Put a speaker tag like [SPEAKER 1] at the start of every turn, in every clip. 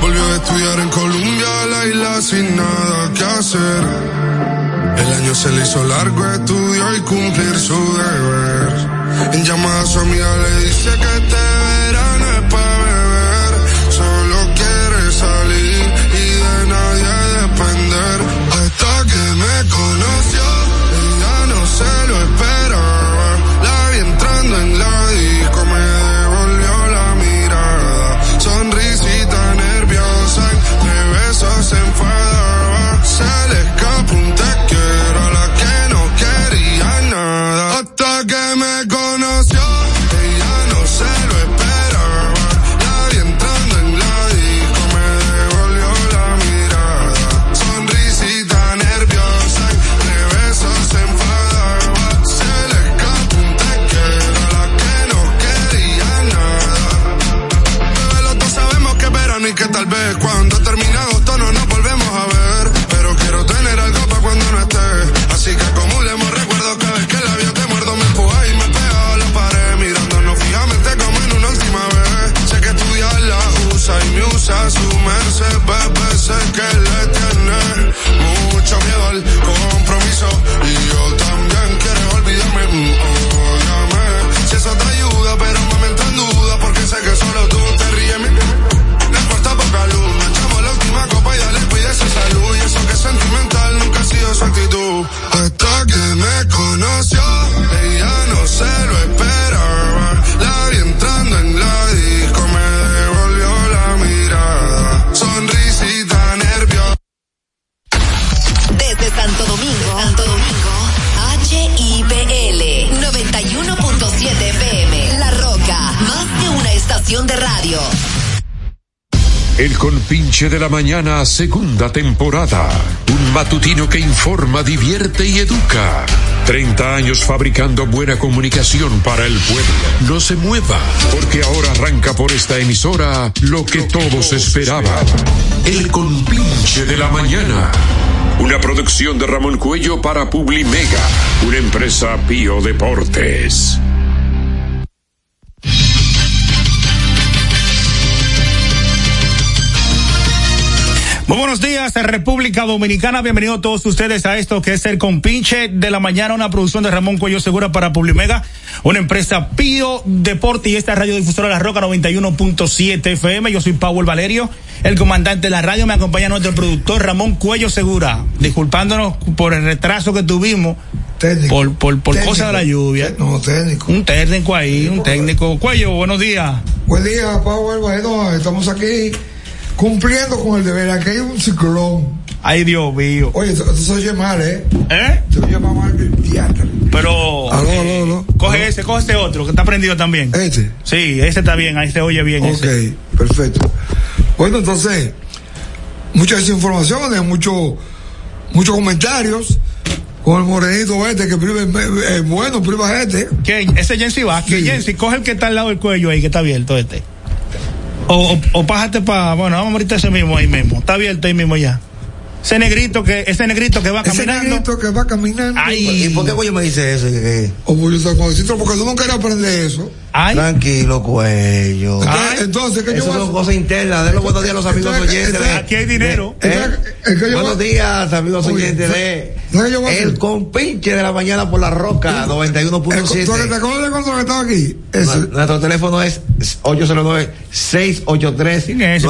[SPEAKER 1] Volvió a estudiar en Colombia, la isla sin nada que hacer. El año se le hizo largo, estudió y cumplir su deber. En llamada a su amiga le dice que este Que me conoció, ella no se lo esperaba. La vi entrando en la disco, me devolvió la mirada. Sonrisita nerviosa.
[SPEAKER 2] Desde Santo Domingo, Santo Domingo, HIPL 91.7 FM. La Roca, más de una estación de radio.
[SPEAKER 3] El Compinche de la Mañana, segunda temporada. Un matutino que informa, divierte y educa. 30 años fabricando buena comunicación para el pueblo. No se mueva, porque ahora arranca por esta emisora lo que todos esperaban. El Compinche de la Mañana. Una producción de Ramón Cuello para Publimega, una empresa Pío Deportes.
[SPEAKER 4] Muy buenos días, República Dominicana. Bienvenidos todos ustedes a esto que es el Compinche de la Mañana, una producción de Ramón Cuello Segura para Publimega, una empresa Pío Deporte y esta radiodifusora La Roca 91.7 FM. Yo soy Powell Valerio, el comandante de la radio. Me acompaña nuestro productor Ramón Cuello Segura, disculpándonos por el retraso que tuvimos.
[SPEAKER 5] Técnico.
[SPEAKER 4] Por, por, por
[SPEAKER 5] Técnico.
[SPEAKER 4] cosas de la lluvia.
[SPEAKER 5] No, técnico.
[SPEAKER 4] Un técnico ahí, un técnico. Cuello, buenos días.
[SPEAKER 5] Buen día, Pablo. Bueno, estamos aquí cumpliendo con el deber. Aquí hay un ciclón.
[SPEAKER 4] Ay, Dios mío.
[SPEAKER 5] Oye, eso se oye mal, ¿eh?
[SPEAKER 4] ¿Eh?
[SPEAKER 5] Se oye más mal que el teatro.
[SPEAKER 4] Pero.
[SPEAKER 5] Aló,
[SPEAKER 4] eh,
[SPEAKER 5] aló, aló.
[SPEAKER 4] Coge
[SPEAKER 5] Aló.
[SPEAKER 4] ese, coge este otro, que está prendido también.
[SPEAKER 5] Este.
[SPEAKER 4] Sí, ese está bien, ahí se oye bien.
[SPEAKER 5] Ok,
[SPEAKER 4] ese.
[SPEAKER 5] perfecto. Bueno, entonces, muchas informaciones, muchos muchos comentarios con el morenito este que priva, eh, bueno, priva gente.
[SPEAKER 4] ¿Quién? Ese Jensi Vázquez.
[SPEAKER 5] Sí.
[SPEAKER 4] Jensi, coge el que está al lado del cuello ahí, que está abierto este. O, o, o pájate para, bueno, vamos ahorita ese mismo ahí mismo. Está abierto ahí mismo ya. Ese negrito que, ese negrito que va
[SPEAKER 5] Ese
[SPEAKER 4] caminando.
[SPEAKER 5] negrito que va caminando.
[SPEAKER 4] Ay.
[SPEAKER 6] ¿Y por qué Cuello me dice eso? Que-
[SPEAKER 5] O porque tú no querías aprender eso.
[SPEAKER 4] Ay.
[SPEAKER 6] Tranquilo, Cuello.
[SPEAKER 5] Entonces,
[SPEAKER 4] Ay.
[SPEAKER 5] entonces ¿qué yo
[SPEAKER 6] Eso
[SPEAKER 5] voy a
[SPEAKER 6] son cosas internas. De los buenos días a los amigos
[SPEAKER 5] Entonces,
[SPEAKER 6] oyentes.
[SPEAKER 4] Aquí hay dinero.
[SPEAKER 6] ¿Eh?
[SPEAKER 5] Entonces, es que yo
[SPEAKER 6] Buenos días, amigos
[SPEAKER 5] Oye,
[SPEAKER 6] oyentes
[SPEAKER 5] ¿sabes-
[SPEAKER 6] de
[SPEAKER 5] sabes qué yo voy a
[SPEAKER 6] El compinche de la mañana por la roca,
[SPEAKER 5] El- ¿Tú te
[SPEAKER 6] 91.7.
[SPEAKER 5] acuerdas de cuando estaba aquí? Ese.
[SPEAKER 6] Nu- Nuestro teléfono es 809-683-9999.
[SPEAKER 4] ¿Quién es ese,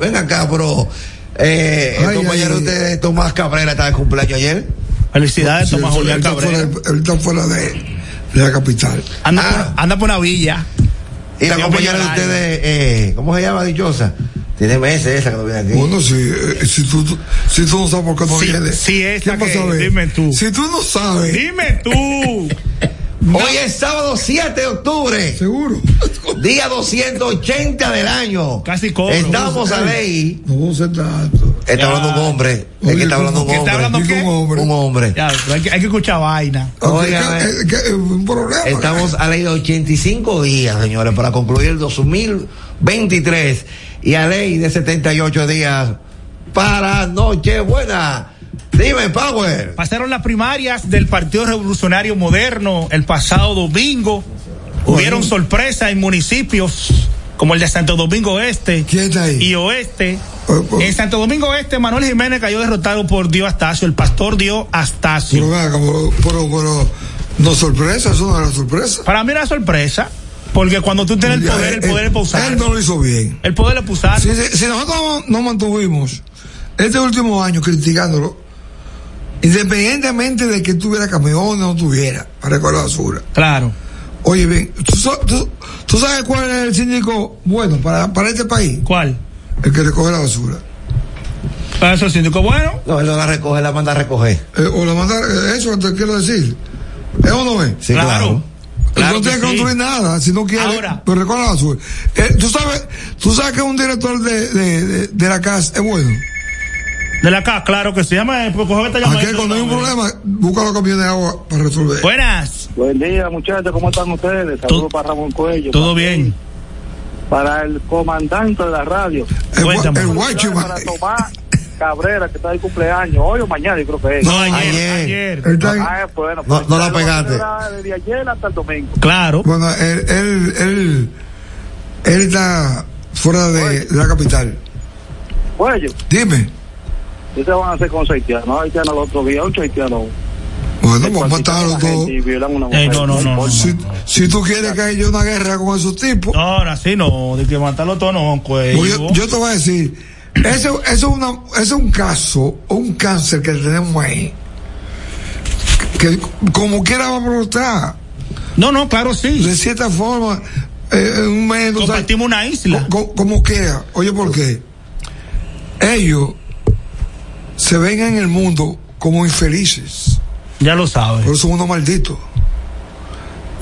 [SPEAKER 6] Ven acá, bro. Eh, el
[SPEAKER 5] Ay,
[SPEAKER 6] compañero
[SPEAKER 5] ay.
[SPEAKER 6] de Tomás Cabrera, estaba de cumpleaños ayer.
[SPEAKER 4] Felicidades,
[SPEAKER 5] Sí,
[SPEAKER 4] Tomás Julián
[SPEAKER 5] está
[SPEAKER 4] Cabrera.
[SPEAKER 5] Él está fuera de, de la capital.
[SPEAKER 4] Anda,
[SPEAKER 6] Ah.
[SPEAKER 4] por, anda por una villa.
[SPEAKER 6] Y la compañera de ustedes, eh, ¿cómo se llama, dichosa? Tiene meses esa que no viene aquí.
[SPEAKER 5] Bueno, si, eh, si, tú, si tú no sabes por qué no
[SPEAKER 4] Sí,
[SPEAKER 5] viene.
[SPEAKER 4] sí, esa
[SPEAKER 5] ¿quién va a
[SPEAKER 4] que-
[SPEAKER 5] saber?
[SPEAKER 4] dime tú.
[SPEAKER 5] Si tú no sabes,
[SPEAKER 4] Dime tú.
[SPEAKER 6] Hoy es sábado 7 de octubre,
[SPEAKER 5] seguro.
[SPEAKER 6] día 280 del año.
[SPEAKER 4] Casi cobro.
[SPEAKER 6] Estamos a ley.
[SPEAKER 5] No vamos a ser tanto.
[SPEAKER 6] Está hablando un hombre. Es
[SPEAKER 5] Oye,
[SPEAKER 6] que está hablando un
[SPEAKER 5] ¿qué
[SPEAKER 4] está
[SPEAKER 6] hombre.
[SPEAKER 4] hablando
[SPEAKER 5] Digo
[SPEAKER 4] qué?
[SPEAKER 5] un hombre.
[SPEAKER 6] Un hombre.
[SPEAKER 4] Ya, hay que, hay que escuchar vaina.
[SPEAKER 5] Es un problema.
[SPEAKER 6] Estamos a ley de 85 días, señores, para concluir el 2023 y a ley de 78 días para Nochebuena. Dime, Power.
[SPEAKER 4] Pasaron las primarias del Partido Revolucionario Moderno el pasado domingo. Hubieron sorpresas en municipios como el de Santo Domingo Este
[SPEAKER 5] ¿Quién está ahí?
[SPEAKER 4] y Oeste.
[SPEAKER 5] Oh, oh.
[SPEAKER 4] En Santo Domingo Este, Manuel Jiménez cayó derrotado por Dio Astacio, el pastor Dio
[SPEAKER 5] Pero,
[SPEAKER 4] Astacio.
[SPEAKER 5] pero, pero, pero, no sorpresa, eso no era sorpresa.
[SPEAKER 4] Para mí era sorpresa, porque cuando tú tienes el poder, el poder es para
[SPEAKER 5] Él no lo hizo bien.
[SPEAKER 4] El poder es para usarlo.
[SPEAKER 5] Si, si- si nosotros no- nos mantuvimos este último año criticándolo, independientemente de que tuviera camiones o no tuviera para recoger la basura.
[SPEAKER 4] Claro.
[SPEAKER 5] Oye, bien, ¿tú, so- tú- tú sabes cuál es el síndico bueno para, para este país?
[SPEAKER 4] ¿Cuál?
[SPEAKER 5] El que recoge la basura.
[SPEAKER 4] Para eso el síndico bueno.
[SPEAKER 6] No, él no la recoge, la manda a recoger.
[SPEAKER 5] Eh, o la manda, eh, eso te quiero decir. ¿Es o no es?
[SPEAKER 6] Sí,
[SPEAKER 4] Claro.
[SPEAKER 6] claro.
[SPEAKER 4] Claro
[SPEAKER 5] no tiene
[SPEAKER 4] que sí.
[SPEAKER 5] construir nada si no quiere,
[SPEAKER 4] Ahora.
[SPEAKER 5] pero recoge la basura. Eh, ¿tú, sabes, tú sabes que un director de, de, de, de la casa es bueno.
[SPEAKER 4] De la casa, claro que se llama, pues coge esta llamada.
[SPEAKER 5] Aquí cuando hay un problema, busca los camiones de agua para resolver.
[SPEAKER 4] Buenas.
[SPEAKER 7] Buen día, muchachos, ¿cómo están ustedes? Saludos para Ramón Cuello.
[SPEAKER 4] Todo
[SPEAKER 7] para-
[SPEAKER 4] bien.
[SPEAKER 7] Para el comandante de la radio.
[SPEAKER 5] El, el guacho,
[SPEAKER 7] Para Tomás Cabrera, que está de cumpleaños, hoy o mañana, yo creo que es.
[SPEAKER 4] No, ayer.
[SPEAKER 6] ayer.
[SPEAKER 4] ayer.
[SPEAKER 5] él está en-
[SPEAKER 7] Ah, bueno,
[SPEAKER 6] No-
[SPEAKER 7] pues,
[SPEAKER 6] no la pegaste.
[SPEAKER 7] Desde ayer hasta el domingo.
[SPEAKER 4] Claro.
[SPEAKER 5] bueno, él, él, él, él está fuera de, de la capital.
[SPEAKER 7] Cuello,
[SPEAKER 5] Dime.
[SPEAKER 7] ¿Qué se van a hacer con los haitianos? Haitianos el otro día, ocho haitianos.
[SPEAKER 5] Bueno, vamos a matarlos todos.
[SPEAKER 7] Y violan una
[SPEAKER 4] Ey,
[SPEAKER 7] mujer.
[SPEAKER 4] no, no, no, no.
[SPEAKER 5] Si, si tú quieres que haya una guerra con esos tipos,
[SPEAKER 4] No, ahora sí no, de que matarlo todo no, cuello.
[SPEAKER 5] pues yo, yo te voy a decir, ese, ese es una, ese es un caso, un cáncer que tenemos ahí, que como quiera va a brotar,
[SPEAKER 4] No, no, claro sí.
[SPEAKER 5] de cierta forma, eh, en un mes, o sea,
[SPEAKER 4] Compartimos una isla.
[SPEAKER 5] co- co- como quiera. Oye, ¿por qué? Ellos se ven en el mundo como infelices,
[SPEAKER 4] Ya lo sabes.
[SPEAKER 5] pero son unos malditos.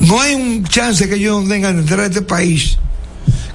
[SPEAKER 5] No hay un chance que ellos no tengan de entrar a este país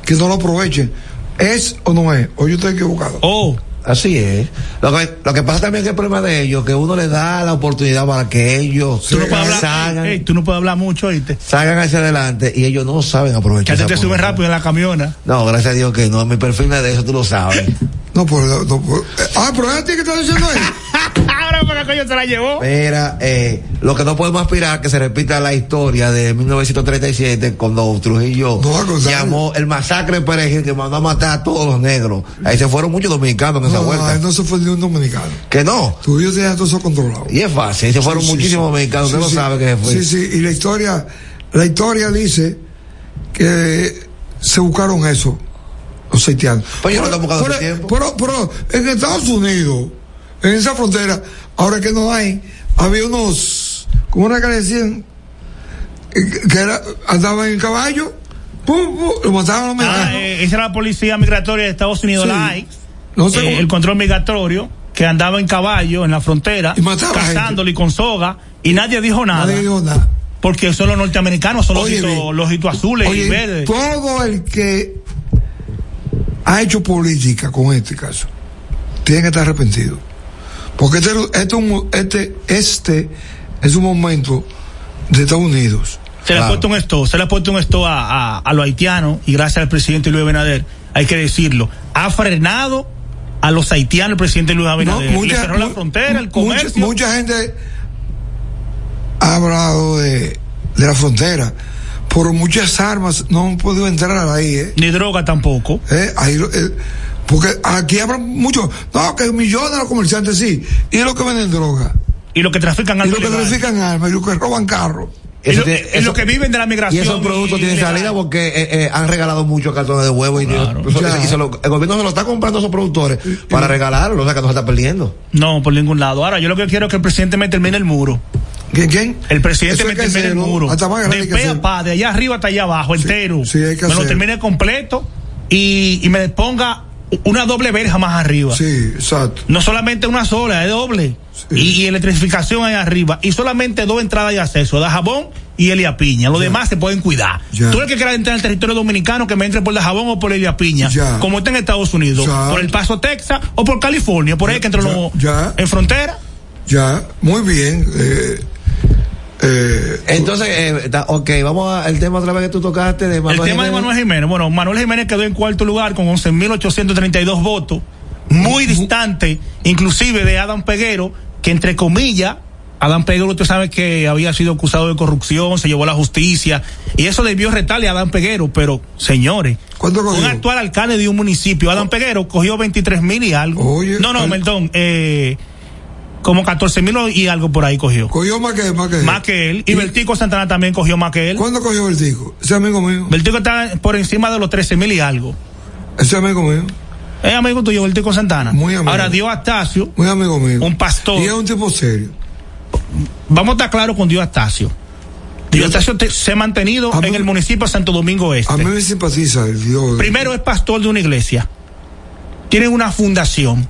[SPEAKER 5] que no lo aprovechen. ¿Es o no es? O yo estoy equivocado.
[SPEAKER 4] Oh,
[SPEAKER 6] Así es. Lo que, lo que pasa también es que el problema de ellos, que uno les da la oportunidad para que ellos
[SPEAKER 4] tú no puedes hablar.
[SPEAKER 6] salgan,
[SPEAKER 4] ey, tú no puedes hablar mucho, ¿oíste?
[SPEAKER 6] salgan hacia adelante y ellos no saben
[SPEAKER 4] Que
[SPEAKER 6] aprovechar.
[SPEAKER 4] te,
[SPEAKER 6] esa
[SPEAKER 4] te sube
[SPEAKER 6] oportunidad.
[SPEAKER 4] rápido en la camiona.
[SPEAKER 6] No, gracias a Dios que no. Mi perfil no es de eso, tú lo sabes.
[SPEAKER 5] No, pero, no, pero- eh, ah, pero es a ti que está diciendo él.
[SPEAKER 4] Ahora para coño se la llevó.
[SPEAKER 6] Mira, eh, lo que no podemos aspirar que se repita la historia de 1937 cuando Trujillo
[SPEAKER 5] No,
[SPEAKER 6] llamó el masacre de Perejil que mandó a matar a todos los negros. Ahí se fueron muchos dominicanos en esa
[SPEAKER 5] No,
[SPEAKER 6] vuelta.
[SPEAKER 5] no, no se fue ni un dominicano.
[SPEAKER 6] Que no.
[SPEAKER 5] Tú yo tenías todo eso controlado.
[SPEAKER 6] Y es fácil, se fueron
[SPEAKER 5] Sí,
[SPEAKER 6] muchísimos
[SPEAKER 5] sí.
[SPEAKER 6] dominicanos, usted
[SPEAKER 5] Sí,
[SPEAKER 6] no
[SPEAKER 5] sí.
[SPEAKER 6] sabe que se fue.
[SPEAKER 5] Sí, sí, y la historia, la historia dice que se buscaron eso, los haitianos.
[SPEAKER 6] Pues yo
[SPEAKER 5] Pero- pero-
[SPEAKER 6] tiempo.
[SPEAKER 5] Pero, pero en Estados Unidos, en esa frontera, ahora que no hay, había unos, ¿cómo era que le decían? Eh, Que era, andaban en caballo, pum, pum, lo mataban a los
[SPEAKER 4] Ah,
[SPEAKER 5] mexicanos.
[SPEAKER 4] eh, esa era la policía migratoria de Estados Unidos,
[SPEAKER 5] Sí.
[SPEAKER 4] la ICE,
[SPEAKER 5] No sé
[SPEAKER 4] eh,
[SPEAKER 5] cómo-
[SPEAKER 4] el control migratorio, que andaba en caballo en la frontera,
[SPEAKER 5] Y mataba
[SPEAKER 4] cazándolo y con soga, y nadie dijo nada.
[SPEAKER 5] Nadie dijo nada.
[SPEAKER 4] Porque son los norteamericanos, son los
[SPEAKER 5] Oye, bien.
[SPEAKER 4] los ojitos azules
[SPEAKER 5] Oye,
[SPEAKER 4] y verdes.
[SPEAKER 5] todo el que ha hecho política con este caso tiene que estar arrepentido. Porque este, este, es un- este, este es un momento de Estados Unidos.
[SPEAKER 4] Se le ha puesto un esto, se le ha puesto un esto a, a, a los haitianos y gracias al presidente Luis Abinader, hay que decirlo, ha frenado a los haitianos el presidente Luis
[SPEAKER 5] No,
[SPEAKER 4] Abinader. Le cerró la frontera, el
[SPEAKER 5] mucha-
[SPEAKER 4] comercio.
[SPEAKER 5] Mucha, gente ha hablado de, de la frontera, pero muchas armas no han podido entrar ahí. ¿eh?
[SPEAKER 4] Ni droga tampoco.
[SPEAKER 5] Eh, ahí, eh, porque aquí habrá mucho, no, que millones de los comerciantes sí, y los que venden droga,
[SPEAKER 4] Y los que trafican
[SPEAKER 5] y
[SPEAKER 4] algo
[SPEAKER 5] los que trafican armas, y los que roban carros.
[SPEAKER 4] Y
[SPEAKER 6] Eso
[SPEAKER 4] lo-
[SPEAKER 6] tiene-
[SPEAKER 4] y
[SPEAKER 6] eso-
[SPEAKER 4] los que viven de la
[SPEAKER 6] Y
[SPEAKER 4] migración.
[SPEAKER 6] esos productos tienen salida porque eh, eh, han regalado muchos cartones de huevo y,
[SPEAKER 4] Claro.
[SPEAKER 6] eso-
[SPEAKER 5] Ya.
[SPEAKER 6] y se lo- el gobierno se lo está comprando a esos productores para regalarlo, o sea que no se está perdiendo.
[SPEAKER 4] No, por ningún lado. Ahora, yo lo que quiero es que el presidente me termine el muro.
[SPEAKER 5] ¿Quién? quién?
[SPEAKER 4] El presidente me termine el muro.
[SPEAKER 5] hasta más grande
[SPEAKER 4] De pe a pa, de allá arriba hasta allá abajo, entero.
[SPEAKER 5] sí, hay que
[SPEAKER 4] me lo termine completo y, y me ponga una doble verja más arriba.
[SPEAKER 5] Sí, exacto.
[SPEAKER 4] No solamente una sola, es doble. Y, y electrificación ahí arriba. Y solamente dos entradas y acceso, da jabón y Elia Piña. Los demás se pueden cuidar.
[SPEAKER 5] Ya.
[SPEAKER 4] Tú el que quiera entrar al territorio dominicano, que me entre por da jabón o por Elia Piña.
[SPEAKER 5] Ya.
[SPEAKER 4] Como está en Estados Unidos.
[SPEAKER 5] Ya.
[SPEAKER 4] Por el Paso Texas o por California. Por ahí que entre los- en frontera.
[SPEAKER 5] Ya, muy bien. Eh, eh,
[SPEAKER 6] Entonces, eh, ok, vamos al tema otra vez que tú tocaste de
[SPEAKER 4] El
[SPEAKER 6] Manuel
[SPEAKER 4] tema de
[SPEAKER 6] Jiménez.
[SPEAKER 4] Manuel Jiménez. Bueno, Manuel Jiménez quedó en cuarto lugar con 11.832 votos. Muy distante, inclusive de Adam Peguero, que entre comillas Adán Peguero, usted sabe que había sido acusado de corrupción, se llevó a la justicia, y eso debió retarle a Adán Peguero, pero, señores,
[SPEAKER 5] ¿Cuánto
[SPEAKER 4] un actual alcalde de un municipio, Adán Peguero, cogió 23 mil y algo.
[SPEAKER 5] Oye,
[SPEAKER 4] no, no,
[SPEAKER 5] al-
[SPEAKER 4] perdón, eh, como 14 mil y algo por ahí cogió.
[SPEAKER 5] Cogió más que, más que.
[SPEAKER 4] Más que él. Y Bertico Santana también cogió más que él.
[SPEAKER 5] ¿Cuándo cogió el tico? Ese amigo mío.
[SPEAKER 4] Bertico está por encima de los 13 mil y algo.
[SPEAKER 5] Ese amigo mío.
[SPEAKER 4] Es amigo tuyo, Bertico Santana.
[SPEAKER 5] Muy amigo.
[SPEAKER 4] Ahora, Dios Astacio,
[SPEAKER 5] Muy amigo mío.
[SPEAKER 4] un pastor.
[SPEAKER 5] Y es un tipo serio.
[SPEAKER 4] Vamos a estar claros con Dios Astacio. Dios Astacio te- se ha mantenido
[SPEAKER 5] mí-
[SPEAKER 4] en el municipio de Santo Domingo Este.
[SPEAKER 5] A mí me simpatiza el Dios.
[SPEAKER 4] Primero es pastor de una iglesia. Tiene una fundación.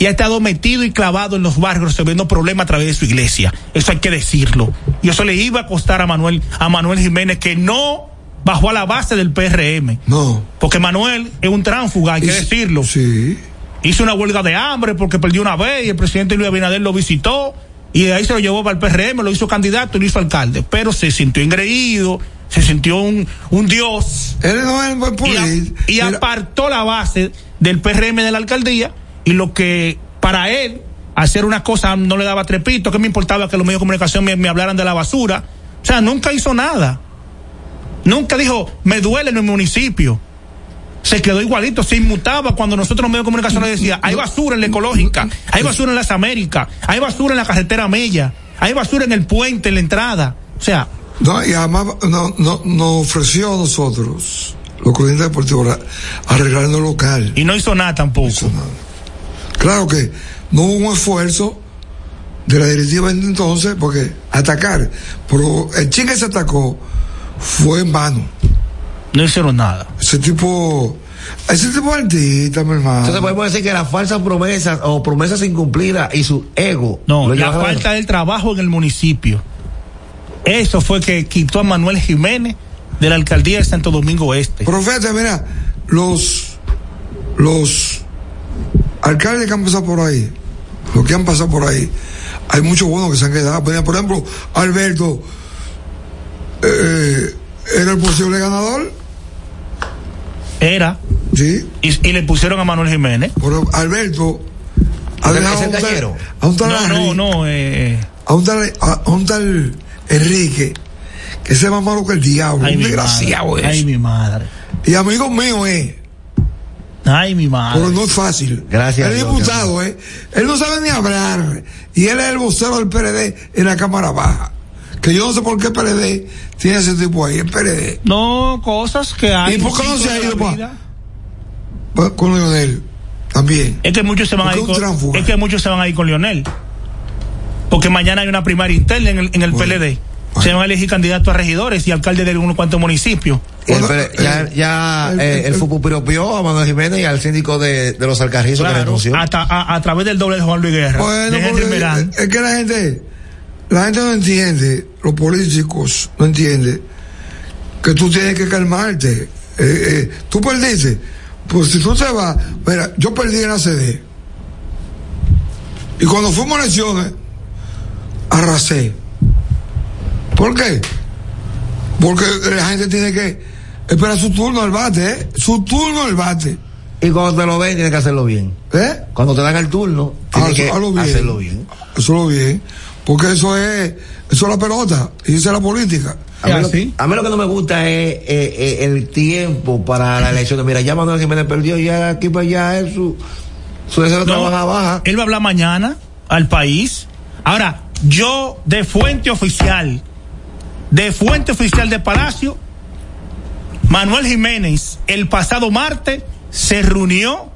[SPEAKER 4] Y ha estado metido y clavado en los barrios resolviendo problemas a través de su iglesia. Eso hay que decirlo. Y eso le iba a costar a Manuel, a Manuel Jiménez que no bajó a la base del PRM.
[SPEAKER 5] No.
[SPEAKER 4] Porque Manuel es un tránsfuga, hay que decirlo.
[SPEAKER 5] Sí.
[SPEAKER 4] Hizo una huelga de hambre porque perdió una vez y el presidente Luis Abinader lo visitó y de ahí se lo llevó para el PRM, lo hizo candidato y lo hizo alcalde. Pero se sintió engreído, se sintió un, un dios
[SPEAKER 5] Él no es buen
[SPEAKER 4] y, a- y apartó la base del PRM de la alcaldía y lo que para él hacer una cosa no le daba trepito, que me importaba que los medios de comunicación me, me hablaran de la basura. O sea, nunca hizo nada. Nunca dijo, me duele en mi municipio. Se quedó igualito, se inmutaba cuando nosotros los medios de comunicación le decía, hay basura en la ecológica, hay basura en las Américas, hay basura en la carretera Mella, hay basura en el puente, en la entrada. O sea,
[SPEAKER 5] No, y además no, no, nos ofreció a nosotros, los corrientes deportivos, arreglarnos el local.
[SPEAKER 4] y no hizo nada tampoco.
[SPEAKER 5] Claro que no hubo un esfuerzo de la directiva entonces, porque atacar, pero el chico que se atacó fue en vano.
[SPEAKER 4] No hicieron nada.
[SPEAKER 5] Ese tipo, ese tipo de artista, mi hermano.
[SPEAKER 6] Entonces podemos decir que las falsas promesas o promesas incumplidas y su ego.
[SPEAKER 4] No, la falta del trabajo en el municipio. Eso fue que quitó a Manuel Jiménez de la alcaldía de Santo Domingo Este.
[SPEAKER 5] Profeta, mira, los, los alcaldes que han pasado por ahí, los que han pasado por ahí, hay muchos buenos que se han quedado. Por ejemplo, Alberto eh, era el posible ganador,
[SPEAKER 4] Era.
[SPEAKER 5] sí,
[SPEAKER 4] Y, y le pusieron a Manuel Jiménez.
[SPEAKER 5] pero Alberto ha
[SPEAKER 6] Ese
[SPEAKER 5] dejado a un tal, a un tal
[SPEAKER 4] No, no,
[SPEAKER 5] Henry-
[SPEAKER 4] no. Eh,
[SPEAKER 5] a un tal, a, a un tal Enrique, que se más malo que el diablo,
[SPEAKER 4] ay,
[SPEAKER 5] un
[SPEAKER 4] mi
[SPEAKER 5] desgraciado
[SPEAKER 4] madre.
[SPEAKER 5] es.
[SPEAKER 4] Ay, mi madre.
[SPEAKER 5] Y amigo mío es.
[SPEAKER 4] Ay, mi madre.
[SPEAKER 5] Pero no es fácil.
[SPEAKER 6] Gracias
[SPEAKER 5] Él es
[SPEAKER 6] Dios,
[SPEAKER 5] diputado, ¿eh? Él no sabe ni hablar. Y él es el vocero del PLD en la Cámara Baja. Que yo no sé por qué PLD tiene ese tipo ahí, el PLD.
[SPEAKER 4] No, cosas que hay.
[SPEAKER 5] ¿Y por qué no se ha ido. Pa- Con Leonel. También.
[SPEAKER 4] Es que muchos se van a ir con, es que muchos se van a ir con Lionel. Porque mañana hay una primaria interna en el, en el
[SPEAKER 5] Bueno,
[SPEAKER 4] PLD.
[SPEAKER 5] bueno.
[SPEAKER 4] Se van a elegir candidatos a regidores y alcaldes de unos cuantos municipios.
[SPEAKER 6] El ya,
[SPEAKER 5] eh,
[SPEAKER 6] ya
[SPEAKER 5] el-
[SPEAKER 6] eh,
[SPEAKER 5] el-
[SPEAKER 6] el FUPU a Manuel Jiménez y al síndico de, de los Alcarrizos que
[SPEAKER 4] Claro,
[SPEAKER 6] renunció.
[SPEAKER 4] hasta a, a través del doble de Juan Luis Guerra.
[SPEAKER 5] Bueno,
[SPEAKER 4] de Henry
[SPEAKER 5] porque
[SPEAKER 4] Merán.
[SPEAKER 5] es que la gente, la gente no entiende, los políticos no entienden que tú tienes que calmarte. Eh, eh, tú perdiste. Pues si tú te vas, mira, yo perdí en la CD. Y cuando fuimos a elecciones, arrasé. ¿Por qué? Porque la gente tiene que esperar su turno al bate, ¿eh? Su turno al bate.
[SPEAKER 6] Y cuando te lo ven, tienes que hacerlo bien.
[SPEAKER 5] ¿Eh?
[SPEAKER 6] Cuando te dan el turno, tienes que
[SPEAKER 5] Hazlo bien.
[SPEAKER 6] hacerlo bien.
[SPEAKER 5] Eso lo bien. Porque eso es, eso es la pelota. Y esa es la política.
[SPEAKER 6] A mí,
[SPEAKER 4] ¿Ah,
[SPEAKER 6] lo,
[SPEAKER 4] sí?
[SPEAKER 6] a mí lo que no me gusta es eh, eh, el tiempo para la elección. Mira, ya Manuel Jiménez perdió, ya aquí para allá es su, su deseo de
[SPEAKER 4] No,
[SPEAKER 6] trabajar baja.
[SPEAKER 4] Él va a hablar mañana al país. Ahora, yo de fuente oficial, de fuente oficial de Palacio, Manuel Jiménez el pasado martes se reunió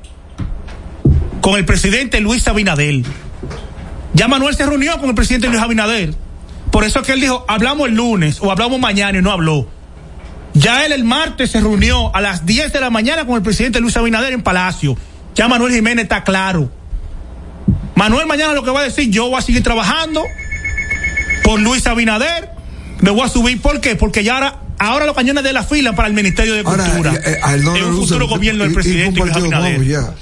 [SPEAKER 4] con el presidente Luis Abinader. Ya Manuel se reunió con el presidente Luis Abinader. Por eso es que él dijo, hablamos el lunes o hablamos mañana y no habló. Ya él el martes se reunió a las 10 de la mañana con el presidente Luis Abinader en Palacio. Ya Manuel Jiménez está claro. Manuel mañana lo que va a decir, yo voy a seguir trabajando por Luis Abinader. Me voy a subir, ¿por qué? Porque ya ahora, ahora los cañones de la fila para el Ministerio de
[SPEAKER 5] Ahora,
[SPEAKER 4] Cultura.
[SPEAKER 5] eh, eh, a él no
[SPEAKER 4] en
[SPEAKER 5] le
[SPEAKER 4] un futuro gobierno del
[SPEAKER 5] y- y
[SPEAKER 4] presidente
[SPEAKER 5] un
[SPEAKER 4] Luis Abinader.
[SPEAKER 5] nuevo ya.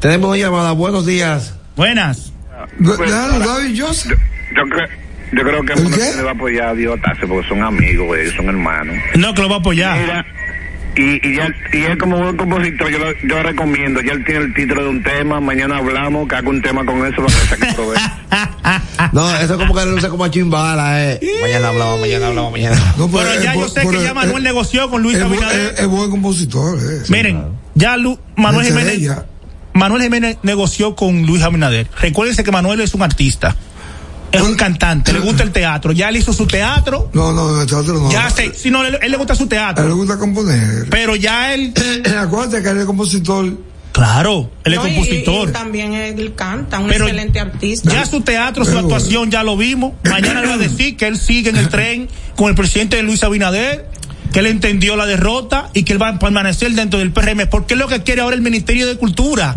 [SPEAKER 6] Tenemos llamada. Buenos días.
[SPEAKER 4] Buenas.
[SPEAKER 7] Pues,
[SPEAKER 5] Déjalo, David Joseph.
[SPEAKER 7] Yo, creo, yo creo que
[SPEAKER 5] ¿El
[SPEAKER 7] uno
[SPEAKER 5] qué?
[SPEAKER 7] le va a apoyar a Dios porque son amigos, güey, son hermanos.
[SPEAKER 4] No, que lo va a apoyar.
[SPEAKER 7] Mira, y, y, ya, y él como buen compositor, yo, lo- yo recomiendo, ya él tiene el título de un tema, mañana hablamos, que haga un tema con eso para que saque provecho.
[SPEAKER 6] No, eso es como que luce como a chimbala, eh. Mañana hablamos, mañana hablamos, mañana.
[SPEAKER 5] No,
[SPEAKER 4] Pero
[SPEAKER 5] eh,
[SPEAKER 4] ya yo sé que ya
[SPEAKER 5] eh,
[SPEAKER 4] Manuel negoció con Luis Abinader.
[SPEAKER 5] es- es buen compositor, eh.
[SPEAKER 4] Miren, ya Lu- Manuel Jiménez,
[SPEAKER 5] ella.
[SPEAKER 4] Manuel Jiménez negoció con Luis Abinader. Recuérdense que Manuel es un artista. Es un cantante, le gusta el teatro. Ya él hizo su teatro.
[SPEAKER 5] No, no, el teatro no.
[SPEAKER 4] Ya sé, si no, él, él le gusta su
[SPEAKER 5] A él le
[SPEAKER 4] teatro.
[SPEAKER 5] gusta componer.
[SPEAKER 4] Pero ya él,
[SPEAKER 5] Acuérdate que él es compositor.
[SPEAKER 4] claro, él es
[SPEAKER 8] No, y-
[SPEAKER 4] compositor.
[SPEAKER 8] Y, también él canta, un
[SPEAKER 4] Pero
[SPEAKER 8] excelente artista.
[SPEAKER 4] Ya su teatro, su
[SPEAKER 5] Pero
[SPEAKER 4] actuación ya lo vimos. Mañana le va a decir que él sigue en el tren con el presidente Luis Abinader, que él entendió la derrota y que él va a permanecer dentro del PRM, porque es lo que quiere ahora el Ministerio de Cultura.